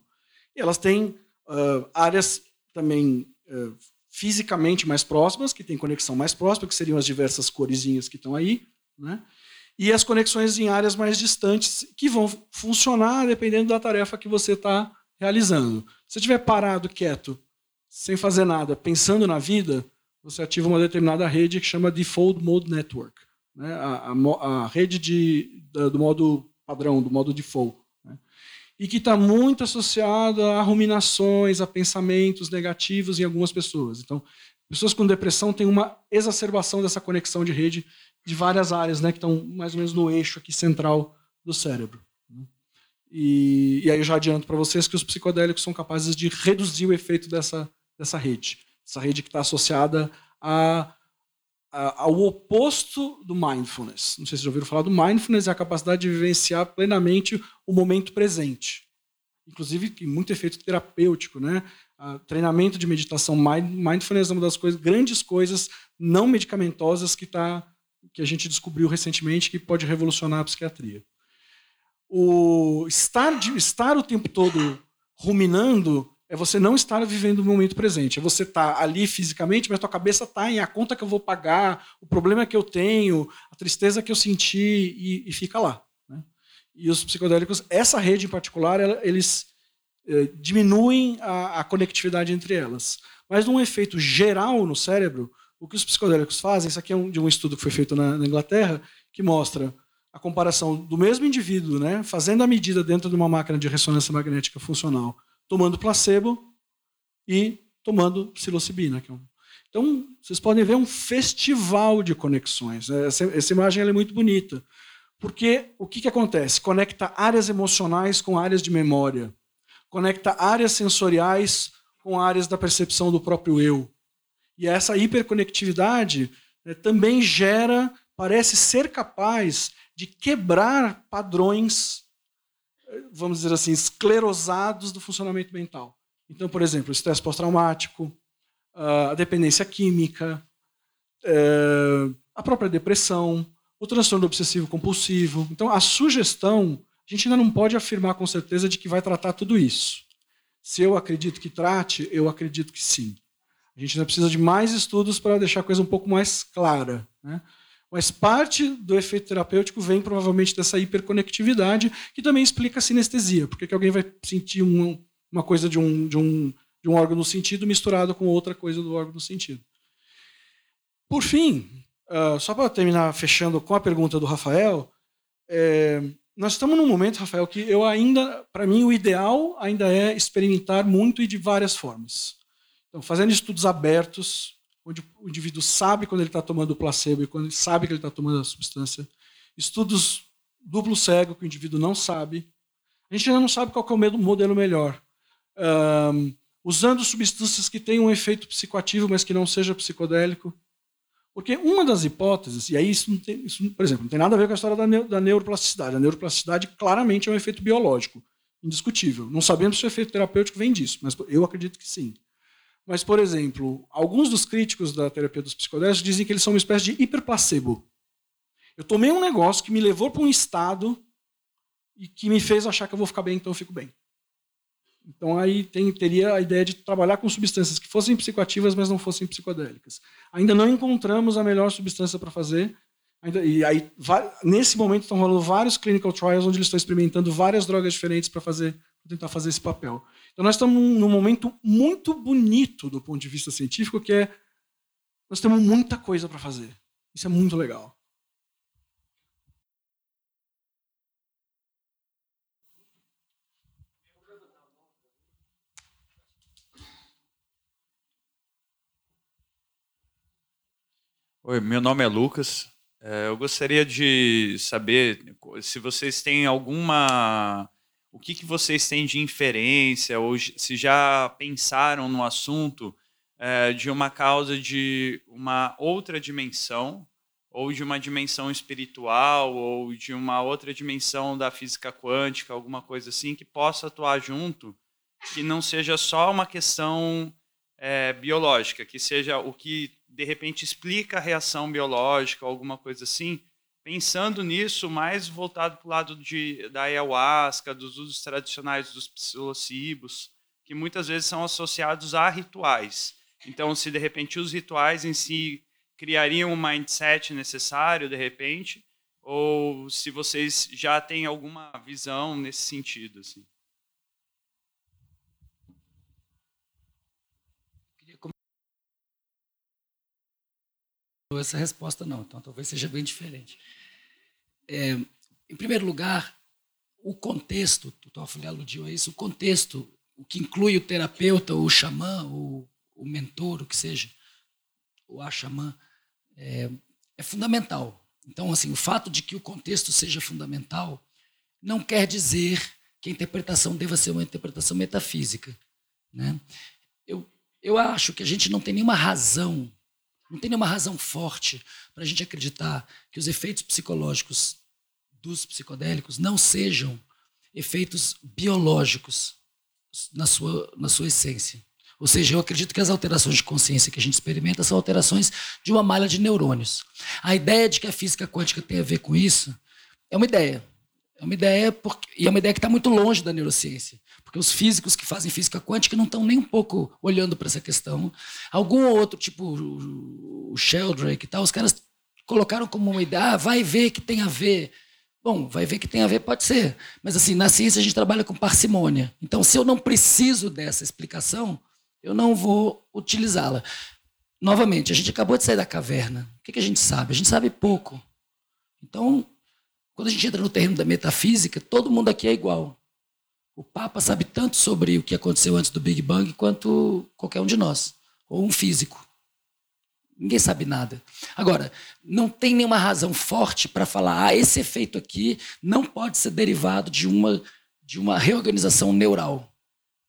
E elas têm uh, áreas também uh, fisicamente mais próximas, que têm conexão mais próxima, que seriam as diversas coresinhas que estão aí. Né? E as conexões em áreas mais distantes que vão funcionar dependendo da tarefa que você está realizando. Se estiver parado, quieto, sem fazer nada, pensando na vida, você ativa uma determinada rede que chama Default Mode Network, né? a, a, a, rede de, da, do modo padrão, do modo default. Né? E que está muito associada a ruminações, a pensamentos negativos em algumas pessoas. Então, pessoas com depressão têm uma exacerbação dessa conexão de rede de várias áreas, né, que estão mais ou menos no eixo aqui central do cérebro. Né. E, e aí eu já adianto para vocês que os psicodélicos são capazes de reduzir o efeito dessa, dessa rede. Essa rede que está associada a, a, ao oposto do mindfulness. Não sei se já ouviram falar do mindfulness, é a capacidade de vivenciar plenamente o momento presente. Inclusive, tem muito efeito terapêutico, né? treinamento de meditação mindfulness é uma das coisas, grandes coisas não medicamentosas que está que a gente descobriu recentemente que pode revolucionar a psiquiatria. O estar, estar o tempo todo ruminando é você não estar vivendo o momento presente. É você estar tá ali fisicamente, mas a tua cabeça está em a conta que eu vou pagar, o problema que eu tenho, a tristeza que eu senti e, e fica lá. Né? E os psicodélicos, essa rede em particular, eles eh, diminuem a, a conectividade entre elas. Mas num efeito geral no cérebro, o que os psicodélicos fazem, isso aqui é um, de um estudo que foi feito na, na, Inglaterra, que mostra a comparação do mesmo indivíduo, né, fazendo a medida dentro de uma máquina de ressonância magnética funcional, tomando placebo e tomando psilocibina. É. Então, vocês podem ver um festival de conexões. Né? Essa, essa imagem é muito bonita. Porque o que, que acontece? Conecta áreas emocionais com áreas de memória. Conecta áreas sensoriais com áreas da percepção do próprio eu. E essa hiperconectividade né, também gera, parece ser capaz de quebrar padrões, vamos dizer assim, esclerosados do funcionamento mental. Então, por exemplo, o estresse pós-traumático, a dependência química, é, a própria depressão, o transtorno obsessivo compulsivo. Então, a sugestão, a gente ainda não pode afirmar com certeza de que vai tratar tudo isso. Se eu acredito que trate, eu acredito que sim. A gente ainda precisa de mais estudos para deixar a coisa um pouco mais clara. Né? Mas parte do efeito terapêutico vem provavelmente dessa hiperconectividade, que também explica a sinestesia. Por que alguém vai sentir um, uma coisa de um, de, um, de um órgão do sentido misturado com outra coisa do órgão do sentido? Por fim, uh, só para terminar fechando com a pergunta do Rafael, é, nós estamos num momento, Rafael, que eu ainda, para mim, o ideal ainda é experimentar muito e de várias formas. Então, fazendo estudos abertos, onde o indivíduo sabe quando ele está tomando o placebo e quando ele sabe que ele está tomando a substância. Estudos duplo cego que o indivíduo não sabe. A gente ainda não sabe qual é o modelo melhor. Um, usando substâncias que têm um efeito psicoativo, mas que não seja psicodélico. Porque uma das hipóteses, e aí isso, não tem, isso, por exemplo, não tem nada a ver com a história da, da neuroplasticidade. A neuroplasticidade claramente é um efeito biológico, indiscutível. Não sabemos se o efeito terapêutico vem disso, mas eu acredito que sim. Mas, por exemplo, alguns dos críticos da terapia dos psicodélicos dizem que eles são uma espécie de hiperplacebo. Eu tomei um negócio que me levou para um estado e que me fez achar que eu vou ficar bem, então eu fico bem. Então aí tem, teria a ideia de trabalhar com substâncias que fossem psicoativas, mas não fossem psicodélicas. Ainda não encontramos a melhor substância para fazer. Ainda, e aí, nesse momento estão rolando vários clinical trials onde eles estão experimentando várias drogas diferentes para fazer, tentar fazer esse papel. Então nós estamos num, momento muito bonito do ponto de vista científico, que é nós temos muita coisa para fazer. Isso é muito legal. Oi, meu nome é Lucas. É, eu gostaria de saber se vocês têm alguma. O que, que vocês têm de inferência, ou se já pensaram no assunto é, de uma causa de uma outra dimensão, ou de uma dimensão espiritual, ou de uma outra dimensão da física quântica, alguma coisa assim, que possa atuar junto, que não seja só uma questão é, biológica, que seja o que de repente explica a reação biológica, alguma coisa assim, pensando nisso mais voltado para o lado de, da ayahuasca, dos usos tradicionais dos psilocibos, que muitas vezes são associados a rituais. Então, se de repente os rituais em si criariam um mindset necessário, de repente, ou se vocês já têm alguma visão nesse sentido. Assim. Essa resposta não, então talvez seja bem diferente. É, em primeiro lugar, o contexto, o Toffoli aludiu a isso, o contexto, o que inclui o terapeuta, o xamã, o, o mentor, o que seja, o a xamã, é, é fundamental. Então, assim, o fato de que o contexto seja fundamental não quer dizer que a interpretação deva ser uma interpretação metafísica. Né? Eu, eu acho que a gente não tem nenhuma razão não tem nenhuma razão forte para a gente acreditar que os efeitos psicológicos dos psicodélicos não sejam efeitos biológicos na sua, na sua essência. Ou seja, eu acredito que as alterações de consciência que a gente experimenta são alterações de uma malha de neurônios. A ideia de que a física quântica tem a ver com isso é uma ideia. É uma ideia porque, e é uma ideia que está muito longe da neurociência. Porque os físicos que fazem física quântica não estão nem um pouco olhando para essa questão. Algum outro, tipo o Sheldrake e tal, os caras colocaram como uma ideia, ah, vai ver que tem a ver. Bom, vai ver que tem a ver, pode ser. Mas assim, na ciência a gente trabalha com parcimônia. Então, se eu não preciso dessa explicação, eu não vou utilizá-la. Novamente, a gente acabou de sair da caverna. O que a gente sabe? A gente sabe pouco. Então, quando a gente entra no terreno da metafísica, todo mundo aqui é igual. O Papa sabe tanto sobre o que aconteceu antes do Big Bang quanto qualquer um de nós, ou um físico. Ninguém sabe nada. Agora, não tem nenhuma razão forte para falar, ah, esse efeito aqui não pode ser derivado de uma, de uma reorganização neural.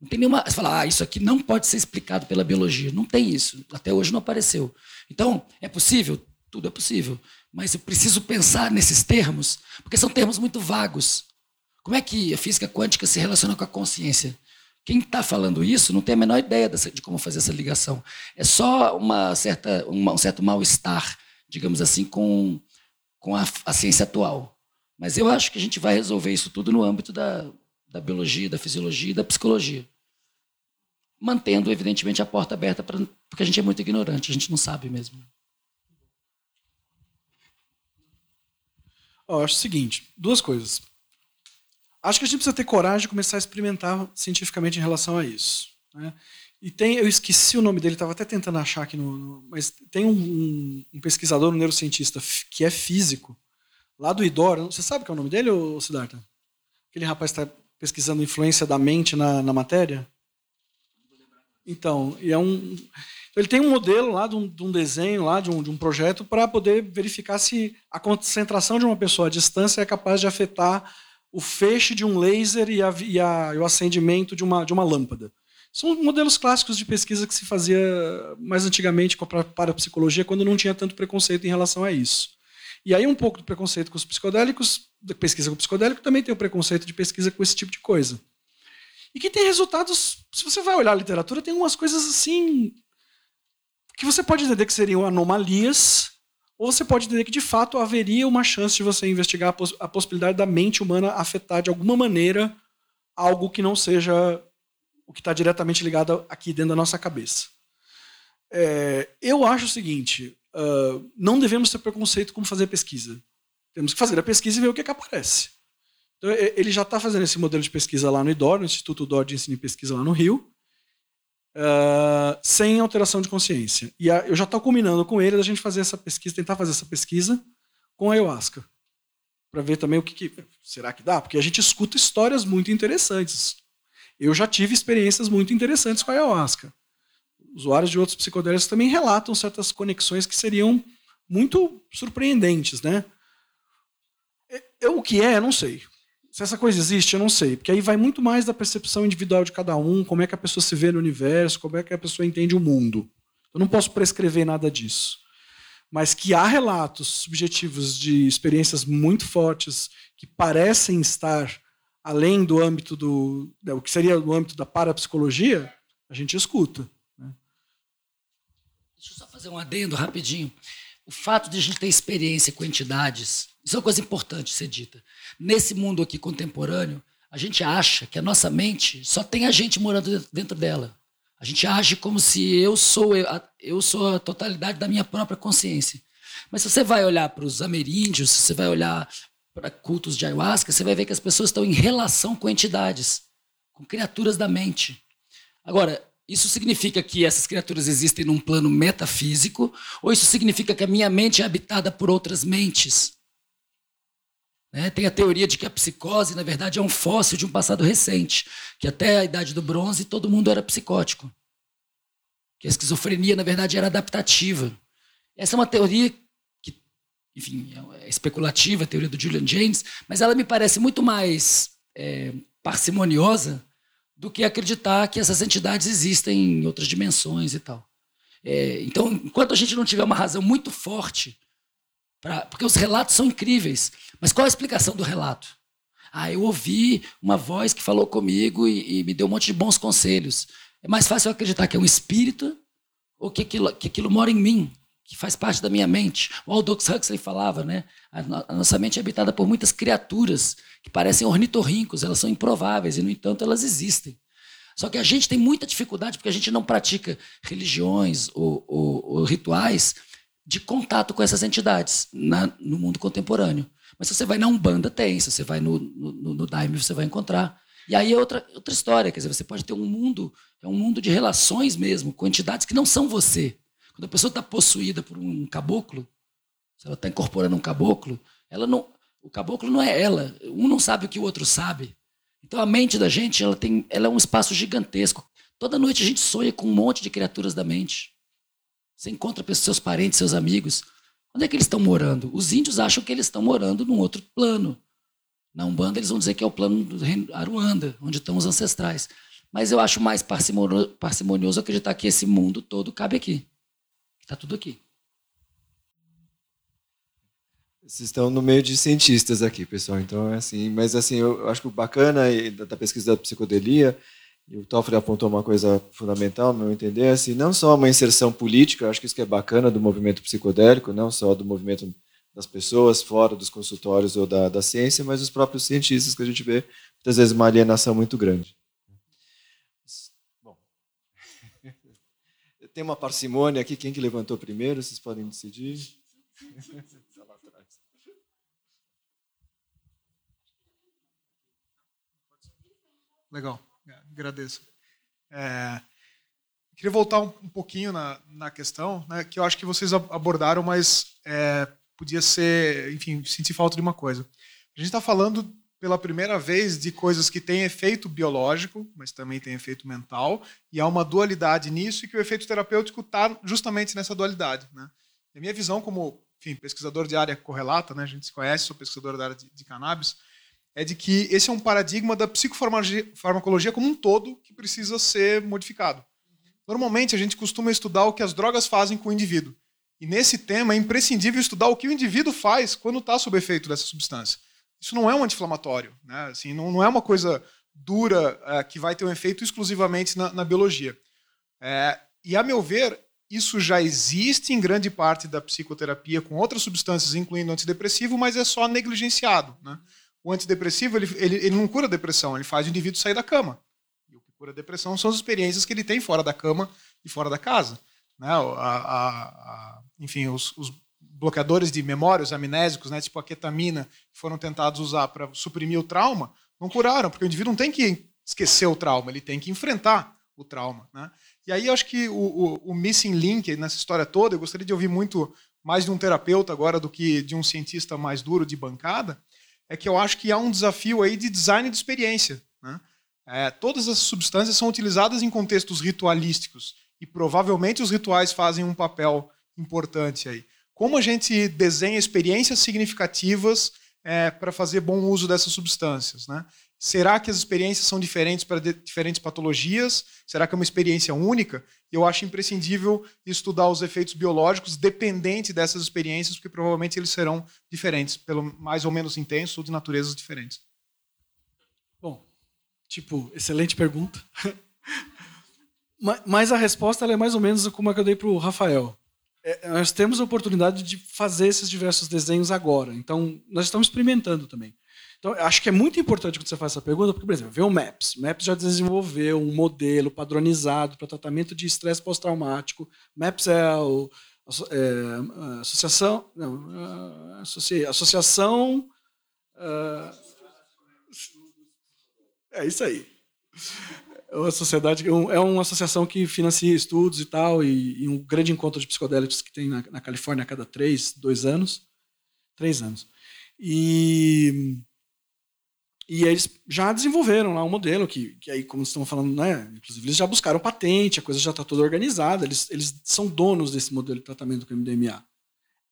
Não tem nenhuma. Você fala, ah, isso aqui não pode ser explicado pela biologia. Não tem isso. Até hoje não apareceu. Então, é possível? Tudo é possível. Mas eu preciso pensar nesses termos, porque são termos muito vagos. Como é que a física quântica se relaciona com a consciência? Quem está falando isso não tem a menor ideia de como fazer essa ligação. É só uma certa, uma, um certo mal-estar, digamos assim, com, com a, a, ciência atual. Mas eu acho que a gente vai resolver isso tudo no âmbito da, da biologia, da fisiologia e da psicologia. Mantendo, evidentemente, a porta aberta, pra, porque a gente é muito ignorante, a gente não sabe mesmo. Eu acho o seguinte: duas coisas. Acho que a gente precisa ter coragem de começar a experimentar cientificamente em relação a isso. Né? E tem, eu esqueci o nome dele, estava até tentando achar aqui no, no mas tem um, um, pesquisador, um neurocientista que é físico, lá do IDOR. Você sabe qual é o nome dele, Siddhartha? Aquele rapaz está pesquisando influência da mente na, na matéria. Então, e é um ele tem um modelo lá de um, de um desenho lá de um, de um projeto para poder verificar se a concentração de uma pessoa à distância é capaz de afetar o feixe de um laser e, a, e, a, e o acendimento de uma, de uma lâmpada. São modelos clássicos de pesquisa que se fazia mais antigamente para a psicologia, quando não tinha tanto preconceito em relação a isso. E aí um pouco do preconceito com os psicodélicos, da pesquisa com o psicodélico, também tem o preconceito de pesquisa com esse tipo de coisa. E que tem resultados, se você vai olhar a literatura, tem umas coisas assim que você pode entender que seriam anomalias, ou você pode entender que de fato haveria uma chance de você investigar a, poss a possibilidade da mente humana afetar de alguma maneira algo que não seja o que está diretamente ligado aqui dentro da nossa cabeça. É, eu acho o seguinte: uh, não devemos ter preconceito como fazer pesquisa. Temos que fazer a pesquisa e ver o que, é que aparece. Então, ele já está fazendo esse modelo de pesquisa lá no IDOR, no Instituto DOR de Ensino e Pesquisa lá no Rio uh, sem alteração de consciência. E a, eu já estou combinando com ele da gente fazer essa pesquisa, tentar fazer essa pesquisa com a ayahuasca. Para ver também o que, que. Será que dá? Porque a gente escuta histórias muito interessantes. Eu já tive experiências muito interessantes com a ayahuasca. Usuários de outros psicodélicos também relatam certas conexões que seriam muito surpreendentes, né? Eu, o que é, eu não sei. Se essa coisa existe, eu não sei. Porque aí vai muito mais da percepção individual de cada um, como é que a pessoa se vê no universo, como é que a pessoa entende o mundo. Eu não posso prescrever nada disso. Mas que há relatos subjetivos de experiências muito fortes que parecem estar além do âmbito do. o que seria o âmbito da parapsicologia, a gente escuta. Né? Deixa eu só fazer um adendo rapidinho. O fato de a gente ter experiência com entidades isso é uma coisa importante ser dita. Nesse mundo aqui contemporâneo, a gente acha que a nossa mente só tem a gente morando dentro dela. A gente age como se eu sou eu, eu sou a totalidade da minha própria consciência. Mas se você vai olhar para os ameríndios, se você vai olhar para cultos de ayahuasca, você vai ver que as pessoas estão em relação com entidades, com criaturas da mente. Agora, isso significa que essas criaturas existem num plano metafísico, ou isso significa que a minha mente é habitada por outras mentes? Né? Tem a teoria de que a psicose, na verdade, é um fóssil de um passado recente, que até a idade do bronze todo mundo era psicótico. Que a esquizofrenia, na verdade, era adaptativa. Essa é uma teoria que, enfim, é especulativa, a teoria do Julian James, mas ela me parece muito mais é, parcimoniosa do que acreditar que essas entidades existem em outras dimensões e tal. É, então, enquanto a gente não tiver uma razão muito forte Pra, porque os relatos são incríveis. Mas qual a explicação do relato? Ah, eu ouvi uma voz que falou comigo e, e me deu um monte de bons conselhos. É mais fácil eu acreditar que é um espírito ou que aquilo, que aquilo mora em mim, que faz parte da minha mente. O Aldous Huxley falava, né? A, a nossa mente é habitada por muitas criaturas que parecem ornitorrincos, elas são improváveis e, no entanto, elas existem. Só que a gente tem muita dificuldade porque a gente não pratica religiões ou, ou, ou rituais de contato com essas entidades na, no mundo contemporâneo. Mas se você vai na Umbanda, tem. Se você vai no, no, no Daime, você vai encontrar. E aí é outra, outra história. Quer dizer, você pode ter um mundo, é um mundo de relações mesmo, com entidades que não são você. Quando a pessoa está possuída por um caboclo, se ela está incorporando um caboclo, ela não, o caboclo não é ela. Um não sabe o que o outro sabe. Então a mente da gente ela tem, ela é um espaço gigantesco. Toda noite a gente sonha com um monte de criaturas da mente. Você encontra seus parentes, seus amigos. Onde é que eles estão morando? Os índios acham que eles estão morando num outro plano. Na Umbanda, eles vão dizer que é o plano do reino Aruanda, onde estão os ancestrais. Mas eu acho mais parcimonioso acreditar que esse mundo todo cabe aqui. Está tudo aqui. Vocês estão no meio de cientistas aqui, pessoal. Então, é assim, mas assim, eu acho que o bacana da pesquisa da psicodelia e o Toffoli apontou uma coisa fundamental, no meu entender, assim, não só uma inserção política, acho que isso que é bacana do movimento psicodélico, não só do movimento das pessoas fora dos consultórios ou da, da ciência, mas dos próprios cientistas que a gente vê muitas vezes uma alienação muito grande. Bom, tem uma parcimônia aqui, quem que levantou primeiro? Vocês podem decidir. Legal agradeço. É, queria voltar um, um, pouquinho na, na questão, né, que eu acho que vocês abordaram, mas é, podia ser, enfim, sentir falta de uma coisa. A gente está falando pela primeira vez de coisas que têm efeito biológico, mas também têm efeito mental, e há uma dualidade nisso e que o efeito terapêutico está justamente nessa dualidade. Né? A minha visão como enfim, pesquisador de área correlata, né, a gente se conhece, sou pesquisador da área de, de cannabis, é de que esse é um paradigma da psicofarmacologia como um todo que precisa ser modificado. Normalmente a gente costuma estudar o que as drogas fazem com o indivíduo. E nesse tema é imprescindível estudar o que o indivíduo faz quando está sob efeito dessa substância. Isso não é um anti-inflamatório, né? assim, não, não, é uma coisa dura é, que vai ter um efeito exclusivamente na, na biologia. É, e, a meu ver, isso já existe em grande parte da psicoterapia com outras substâncias, incluindo antidepressivo, mas é só negligenciado. Né? O antidepressivo ele, ele, ele não cura a depressão, ele faz o indivíduo sair da cama. E o que cura a depressão são as experiências que ele tem fora da cama e fora da casa. Né? A, a, a, enfim, os, os, bloqueadores de memória, os amnésicos, né, tipo a ketamina, que foram tentados usar para suprimir o trauma, não curaram, porque o indivíduo não tem que esquecer o trauma, ele tem que enfrentar o trauma. Né? E aí eu acho que o, o, o, missing link nessa história toda, eu gostaria de ouvir muito mais de um terapeuta agora do que de um cientista mais duro de bancada, é que eu acho que há um desafio aí de design de experiência. Né? É, todas as substâncias são utilizadas em contextos ritualísticos e provavelmente os rituais fazem um papel importante aí. Como a gente desenha experiências significativas é, para fazer bom uso dessas substâncias? Né? Será que as experiências são diferentes para diferentes patologias? Será que é uma experiência única? Eu acho imprescindível estudar os efeitos biológicos dependente dessas experiências, porque provavelmente eles serão diferentes, pelo mais ou menos intensos ou de naturezas diferentes. Bom, tipo, excelente pergunta. Mas a resposta é mais ou menos como a que eu dei para o Rafael. É, nós temos a oportunidade de fazer esses diversos desenhos agora. Então, nós estamos experimentando também. Então, acho que é muito importante quando você faz essa pergunta, porque, por exemplo, vê o MAPS. O MAPS já desenvolveu um modelo padronizado para tratamento de estresse pós-traumático. MAPS é, o, é a associação. Não, associa, associação. Uh, é isso aí. É uma sociedade, é uma associação que financia estudos e tal, e, e um grande encontro de psicodélicos que tem na, na Califórnia a cada três, dois anos. Três anos. E e eles já desenvolveram lá um modelo que, que aí, como estão falando, né, inclusive eles já buscaram patente, a coisa já está toda organizada, eles, eles são donos desse modelo de tratamento com MDMA.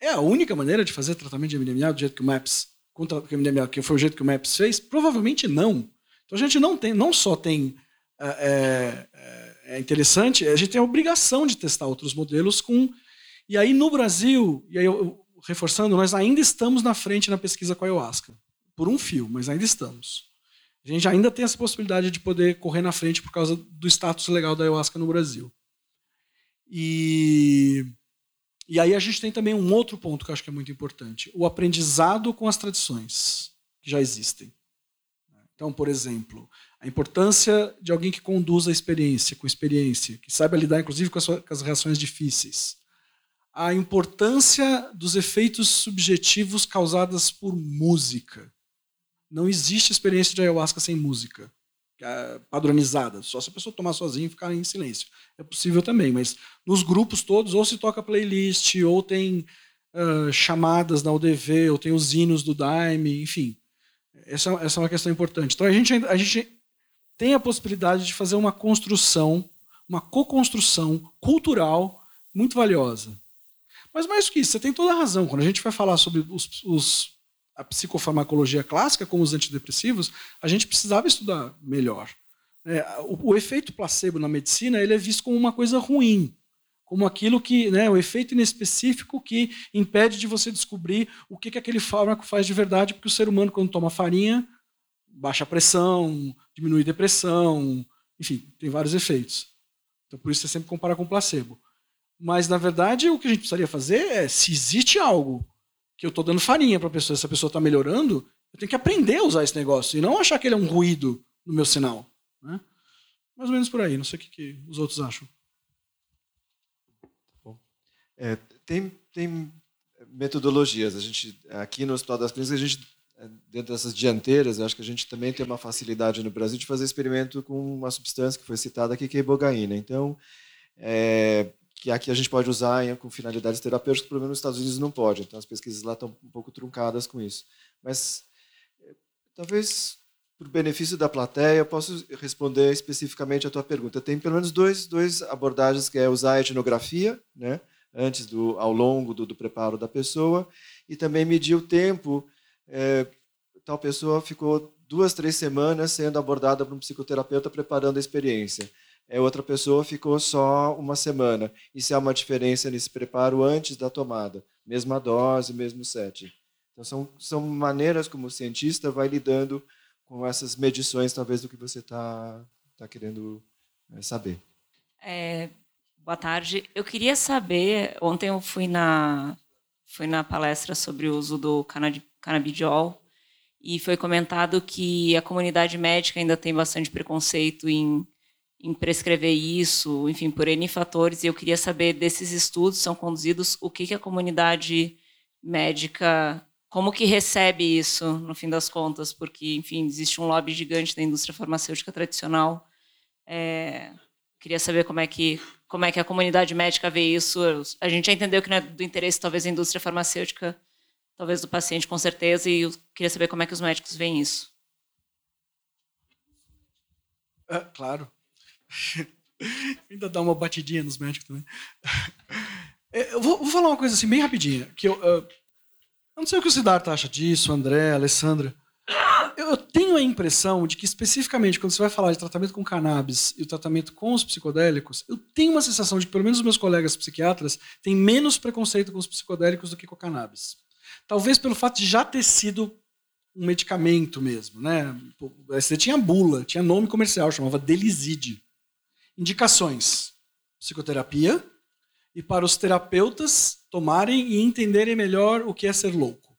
É a única maneira de fazer tratamento de MDMA do jeito que o MAPS, com o MDMA, que foi o jeito que o MAPS fez? Provavelmente não. Então a gente não tem, não só tem é, é, é interessante, a gente tem a obrigação de testar outros modelos com. E aí no Brasil, e aí eu, reforçando, nós ainda estamos na frente na pesquisa com a ayahuasca por um fio, mas ainda estamos. A gente ainda tem essa possibilidade de poder correr na frente por causa do status legal da ayahuasca no Brasil. E, e aí a gente tem também um outro ponto que eu acho que é muito importante: o aprendizado com as tradições que já existem. Então, por exemplo, a importância de alguém que conduza a experiência, com experiência, que saiba lidar, inclusive, com as, com as reações difíceis. A importância dos efeitos subjetivos causados por música. Não existe experiência de ayahuasca sem música é padronizada, só se a pessoa tomar sozinha e ficar em silêncio. É possível também, mas nos grupos todos, ou se toca playlist, ou tem uh, chamadas na UDV, ou tem os hinos do Daime, enfim. Essa, essa é uma questão importante. Então a gente, a gente tem a possibilidade de fazer uma construção, uma co-construção cultural muito valiosa. Mas mais do que isso, você tem toda a razão. Quando a gente vai falar sobre os, os a psicofarmacologia clássica, como os antidepressivos, a gente precisava estudar melhor. É, o, o, efeito placebo na medicina ele é visto como uma coisa ruim, como aquilo que, né, o efeito inespecífico que impede de você descobrir o que, que aquele fármaco faz de verdade, porque o ser humano, quando toma farinha, baixa a pressão, diminui a depressão, enfim, tem vários efeitos. Então, por isso você sempre compara com placebo. Mas, na verdade, o que a gente precisaria fazer é, se existe algo que eu estou dando farinha para a pessoa, se a pessoa está melhorando, eu tenho que aprender a usar esse negócio e não achar que ele é um ruído no meu sinal. Né? Mais ou menos por aí, não sei o que, que os outros acham. Bom, é, tem, tem metodologias. A gente, aqui no Hospital das Clínicas, a gente, dentro dessas dianteiras, acho que a gente também tem uma facilidade no Brasil de fazer experimento com uma substância que foi citada aqui, que é ibogaína. Então, é, que aqui a gente pode usar com finalidades terapêuticas, pelo menos nos Estados Unidos não pode. Então as pesquisas lá estão um pouco truncadas com isso. Mas talvez por benefício da plateia, eu posso responder especificamente a tua pergunta. Tem pelo menos dois, dois abordagens, que é usar a etnografia, né, antes do, ao longo do, do preparo da pessoa, e também medir o tempo. É, tal pessoa ficou duas, três semanas sendo abordada por um psicoterapeuta preparando a experiência. É, outra pessoa ficou só uma semana. E se há uma diferença nesse preparo antes da tomada, mesma dose, mesmo set. Então são, são maneiras como o cientista vai lidando com essas medições, talvez, do que você está tá querendo é, saber. É, boa tarde. Eu queria saber, ontem eu fui na, fui na palestra sobre o uso do canabidiol e foi comentado que a comunidade médica ainda tem bastante preconceito em, em prescrever isso, enfim, por N fatores, e eu queria saber desses estudos são conduzidos, o que, que a comunidade médica como que recebe isso, no fim das contas? Porque, enfim, existe um lobby gigante da indústria farmacêutica tradicional. É, queria saber como é que como é que a comunidade médica vê isso. A gente já entendeu que não é do interesse, talvez, da indústria farmacêutica, talvez do paciente, com certeza, e eu queria saber como é que os médicos veem isso. É, claro. Ainda dá uma batidinha nos médicos também. É, eu vou, vou, falar uma coisa assim, bem rapidinha, que eu, uh, eu não sei o que o Siddhartha acha disso, André, Alessandra. Eu tenho a impressão de que, especificamente, quando você vai falar de tratamento com cannabis e o tratamento com os psicodélicos, eu tenho uma sensação de que, pelo menos os meus colegas psiquiatras, têm menos preconceito com os psicodélicos do que com a cannabis. Talvez pelo fato de já ter sido um medicamento mesmo. Né? Você tinha bula, tinha nome comercial, chamava Deliside. Indicações: psicoterapia, e para os terapeutas tomarem e entenderem melhor o que é ser louco.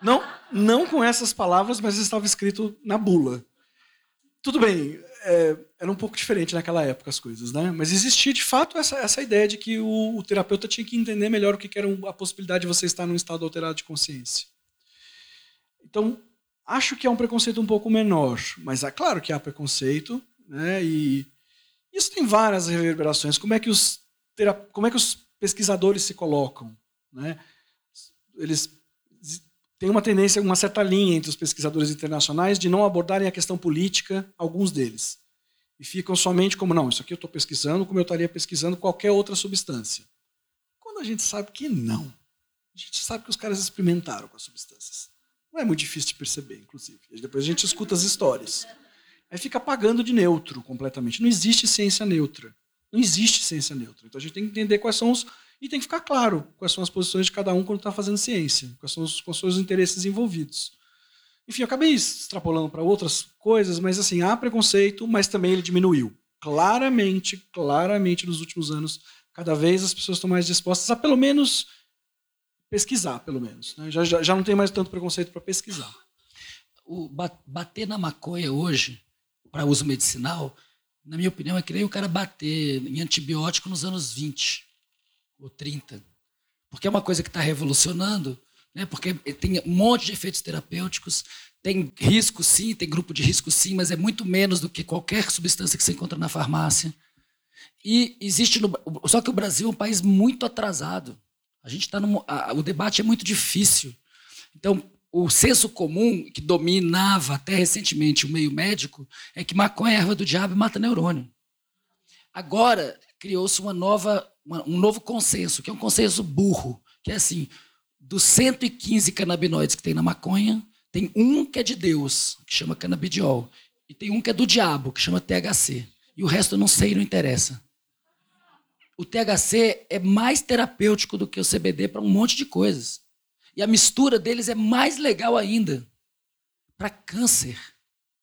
Não, não com essas palavras, mas estava escrito na bula. Tudo bem, é, era um pouco diferente naquela época as coisas, né? Mas existia de fato essa, essa ideia de que o, o terapeuta tinha que entender melhor o que, que era a possibilidade de você estar num estado alterado de consciência. Então, acho que é um preconceito um pouco menor, mas é claro que há preconceito, né? E isso tem várias reverberações. Como é que os como é que os pesquisadores se colocam. Né? Eles têm uma tendência, uma certa linha entre os pesquisadores internacionais de não abordarem a questão política, alguns deles. E ficam somente como, não, isso aqui eu estou pesquisando como eu estaria pesquisando qualquer outra substância. Quando a gente sabe que não. A gente sabe que os caras experimentaram com as substâncias. Não é muito difícil de perceber, inclusive. Depois a gente escuta as histórias. Aí fica apagando de neutro completamente. Não existe ciência neutra. Não existe ciência neutra. Então a gente tem que entender quais são os. E tem que ficar claro quais são as posições de cada um quando está fazendo ciência, quais são os, quais são os interesses envolvidos. Enfim, eu acabei extrapolando para outras coisas, mas assim, há preconceito, mas também ele diminuiu. Claramente, claramente nos últimos anos, cada vez as pessoas estão mais dispostas a pelo menos pesquisar, pelo menos. Né? Já, já, já não tem mais tanto preconceito para pesquisar. O bater na maconha hoje, para uso medicinal, na minha opinião, é que nem o cara bater em antibiótico nos anos 20 ou 30. Porque é uma coisa que está revolucionando, né? porque tem um monte de efeitos terapêuticos, tem risco sim, tem grupo de risco sim, mas é muito menos do que qualquer substância que você encontra na farmácia. E existe no, só que o Brasil é um país muito atrasado. A gente está o debate é muito difícil. Então, o senso comum que dominava até recentemente o meio médico é que maconha é erva do diabo e mata neurônio. Agora criou-se uma nova, uma, um novo consenso, que é um consenso burro, que é assim, dos 115 canabinoides que tem na maconha, tem um que é de Deus, que chama canabidiol, e tem um que é do diabo, que chama THC. E o resto eu não sei, não interessa. O THC é mais terapêutico do que o CBD para um monte de coisas. E a mistura deles é mais legal ainda para câncer,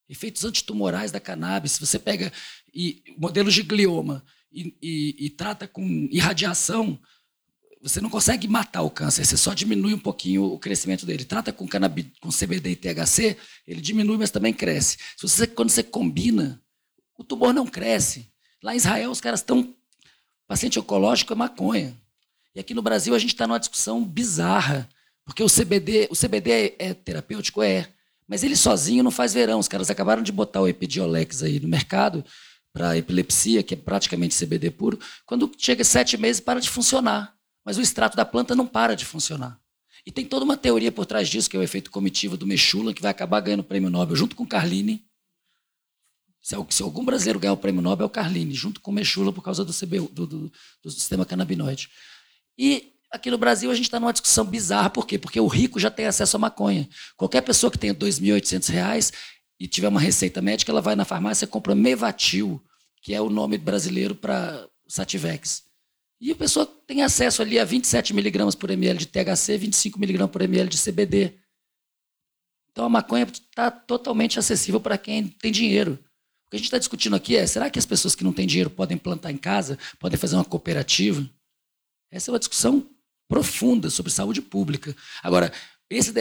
efeitos antitumorais da cannabis. Se você pega e, modelos de glioma e, e, e trata com irradiação, você não consegue matar o câncer, você só diminui um pouquinho o crescimento dele. Trata com, cannabis, com CBD e THC, ele diminui, mas também cresce. Se você, quando você combina, o tumor não cresce. Lá em Israel, os caras estão. Paciente oncológico é maconha. E aqui no Brasil, a gente está numa discussão bizarra porque o CBD, o CBD é, terapêutico? É. Mas ele sozinho não faz verão. Os caras acabaram de botar o Epidiolex aí no mercado para epilepsia, que é praticamente CBD puro. Quando chega sete meses, para de funcionar. Mas o extrato da planta não para de funcionar. E tem toda uma teoria por trás disso, que é o efeito comitiva do Mechula, que vai acabar ganhando o prêmio Nobel junto com Carline. Se, algum brasileiro ganhar o prêmio Nobel, é o Carline, junto com o Mechula, por causa do, CBU, do, do, do sistema canabinoide. E aqui no Brasil a gente está numa discussão bizarra. Por quê? Porque o rico já tem acesso à maconha. Qualquer pessoa que tenha R$ 2.800 e tiver uma receita médica, ela vai na farmácia e compra Mevatil, que é o nome brasileiro para Sativex. E a pessoa tem acesso ali a 27 miligramas por ml de THC, 25 miligramas por ml de CBD. Então a maconha está totalmente acessível para quem tem dinheiro. O que a gente está discutindo aqui é: será que as pessoas que não têm dinheiro podem plantar em casa, podem fazer uma cooperativa? Essa é uma discussão profunda sobre saúde pública. Agora, esse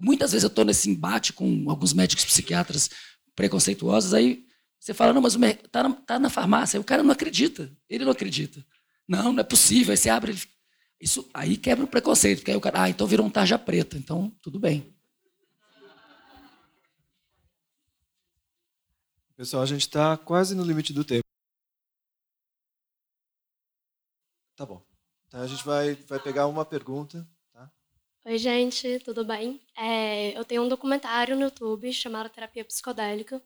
muitas vezes eu estou nesse embate com alguns médicos psiquiatras preconceituosos, aí você fala, não, mas está na, tá na farmácia, o cara não acredita, ele não acredita. Não, não é possível. Aí você abre, isso aí quebra o preconceito, porque aí o cara, ah, então virou um tarja preta, então tudo bem. Pessoal, a gente está quase no limite do tempo. Tá bom. Então a gente vai, vai pegar uma pergunta. Tá? Oi, gente, tudo bem? É, eu tenho um documentário no YouTube chamado Terapia Psicodélica,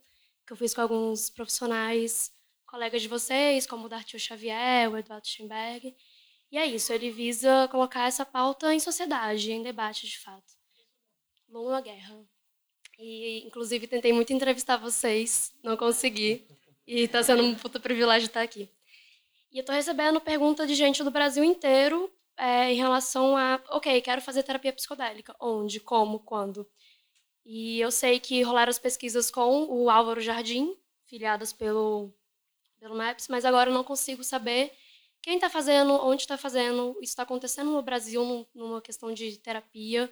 que eu fiz com alguns profissionais colegas de vocês, como o Dartil Xavier, o Eduardo Schemberg. E é isso, ele visa colocar essa pauta em sociedade, em debate de fato. Lula Guerra. E, inclusive, tentei muito entrevistar vocês, não consegui. E está sendo um puta privilégio estar aqui. E eu estou recebendo pergunta de gente do Brasil inteiro é, em relação a, ok, quero fazer terapia psicodélica. Onde, como, quando? E eu sei que rolaram as pesquisas com o Álvaro Jardim, filiadas pelo pelo Maps, mas agora eu não consigo saber quem está fazendo, onde está fazendo, isso está acontecendo no Brasil numa questão de terapia,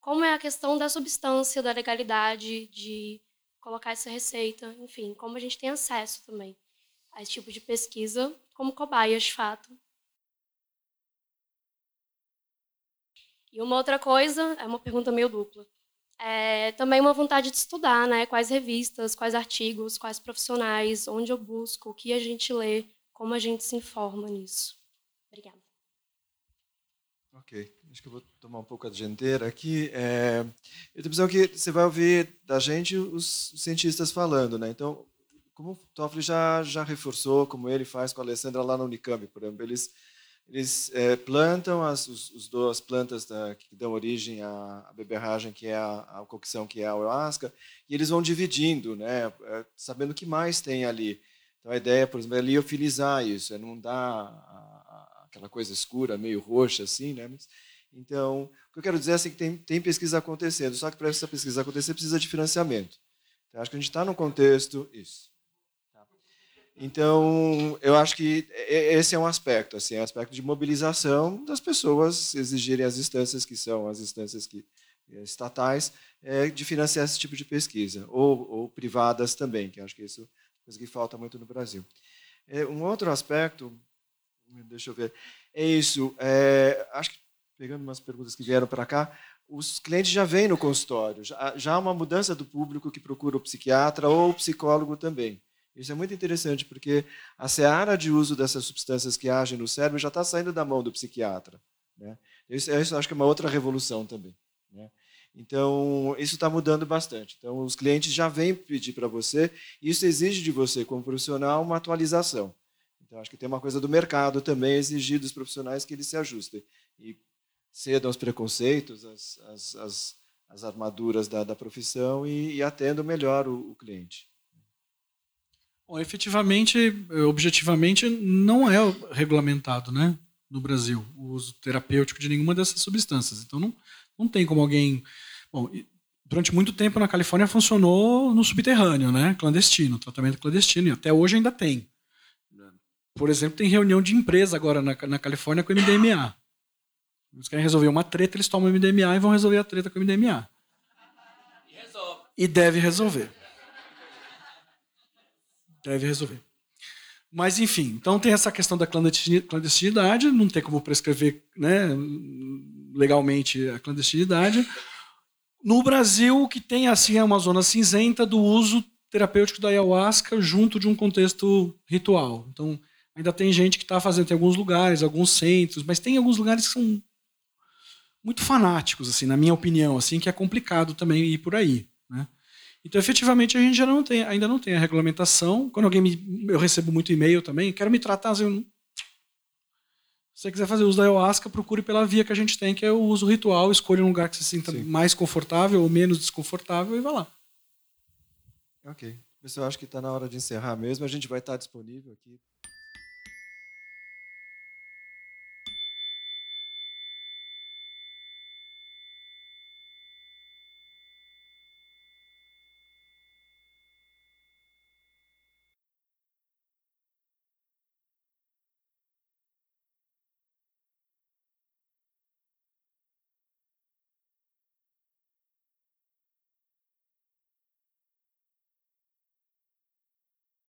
como é a questão da substância, da legalidade, de colocar essa receita, enfim, como a gente tem acesso também a esse tipo de pesquisa como cobaias, de fato. E uma outra coisa, é uma pergunta meio dupla. É, também uma vontade de estudar, né? Quais revistas, quais artigos, quais profissionais, onde eu busco, o que a gente lê, como a gente se informa nisso. Obrigada. Ok, acho que eu vou tomar um pouco a dianteira aqui. É, eu tenho a impressão que você vai ouvir da gente os cientistas falando, né? Então, como o Toffoli já, já reforçou, como ele faz com a Alessandra lá na Unicamp, por exemplo, eles eles é, plantam as, os, os duas plantas da, que dão origem à, à beberragem, que é a, a cocção, que é a ayahuasca, e eles vão dividindo, né, é, sabendo o que mais tem ali. Então a ideia, por exemplo, é liofilizar isso, é não dar a, aquela coisa escura, meio roxa assim, né? Mas, então, o que eu quero dizer é assim, que tem, tem pesquisa acontecendo, só que para essa pesquisa acontecer precisa de financiamento. Então, acho que a gente está num contexto isso. Então, eu acho que esse é um aspecto, assim, é um aspecto de mobilização das pessoas exigirem as instâncias que são as instâncias que, eh, estatais é, de financiar esse tipo de pesquisa, ou, ou privadas também, que acho que isso é coisa que falta muito no Brasil. É, um outro aspecto, deixa eu ver, é isso, é, acho que pegando umas perguntas que vieram para cá, os clientes já vêm no consultório, já, já há uma mudança do público que procura o psiquiatra ou o psicólogo também. Isso é muito interessante, porque a seara de uso dessas substâncias que agem no cérebro já está saindo da mão do psiquiatra. Né? Isso, isso acho que é uma outra revolução também. Né? Então, isso está mudando bastante. Então, os clientes já vêm pedir para você, e isso exige de você, como profissional, uma atualização. Então, acho que tem uma coisa do mercado também exigir dos profissionais que eles se ajustem e cedam aos preconceitos, as armaduras da, da profissão e, e atendam melhor o, o cliente. Bom, efetivamente, objetivamente, não é regulamentado né, no Brasil o uso terapêutico de nenhuma dessas substâncias. Então, não, não tem como alguém. Bom, durante muito tempo na Califórnia funcionou no subterrâneo, né, clandestino, tratamento clandestino, e até hoje ainda tem. Por exemplo, tem reunião de empresa agora na, na Califórnia com o MDMA. Eles querem resolver uma treta, eles tomam MDMA e vão resolver a treta com o MDMA. E resolve. E deve resolver deve resolver. Mas, enfim, então tem essa questão da clandestinidade, não tem como prescrever né, legalmente a clandestinidade. No Brasil, o que tem assim é uma zona cinzenta do uso terapêutico da ayahuasca junto de um contexto ritual. Então, ainda tem gente que está fazendo em alguns lugares, alguns centros, mas tem alguns lugares que são muito fanáticos, assim, na minha opinião, assim, que é complicado também ir por aí, né? Então, efetivamente, a gente já não tem, ainda não tem a regulamentação. Quando alguém me, eu recebo muito e-mail também, quero me tratar, assim, se você quiser fazer uso da ayahuasca, procure pela via que a gente tem, que é o uso ritual, escolha um lugar que se sinta Sim. mais confortável ou menos desconfortável e vá lá. Ok. Pessoal, acho que está na hora de encerrar mesmo. A gente vai estar disponível aqui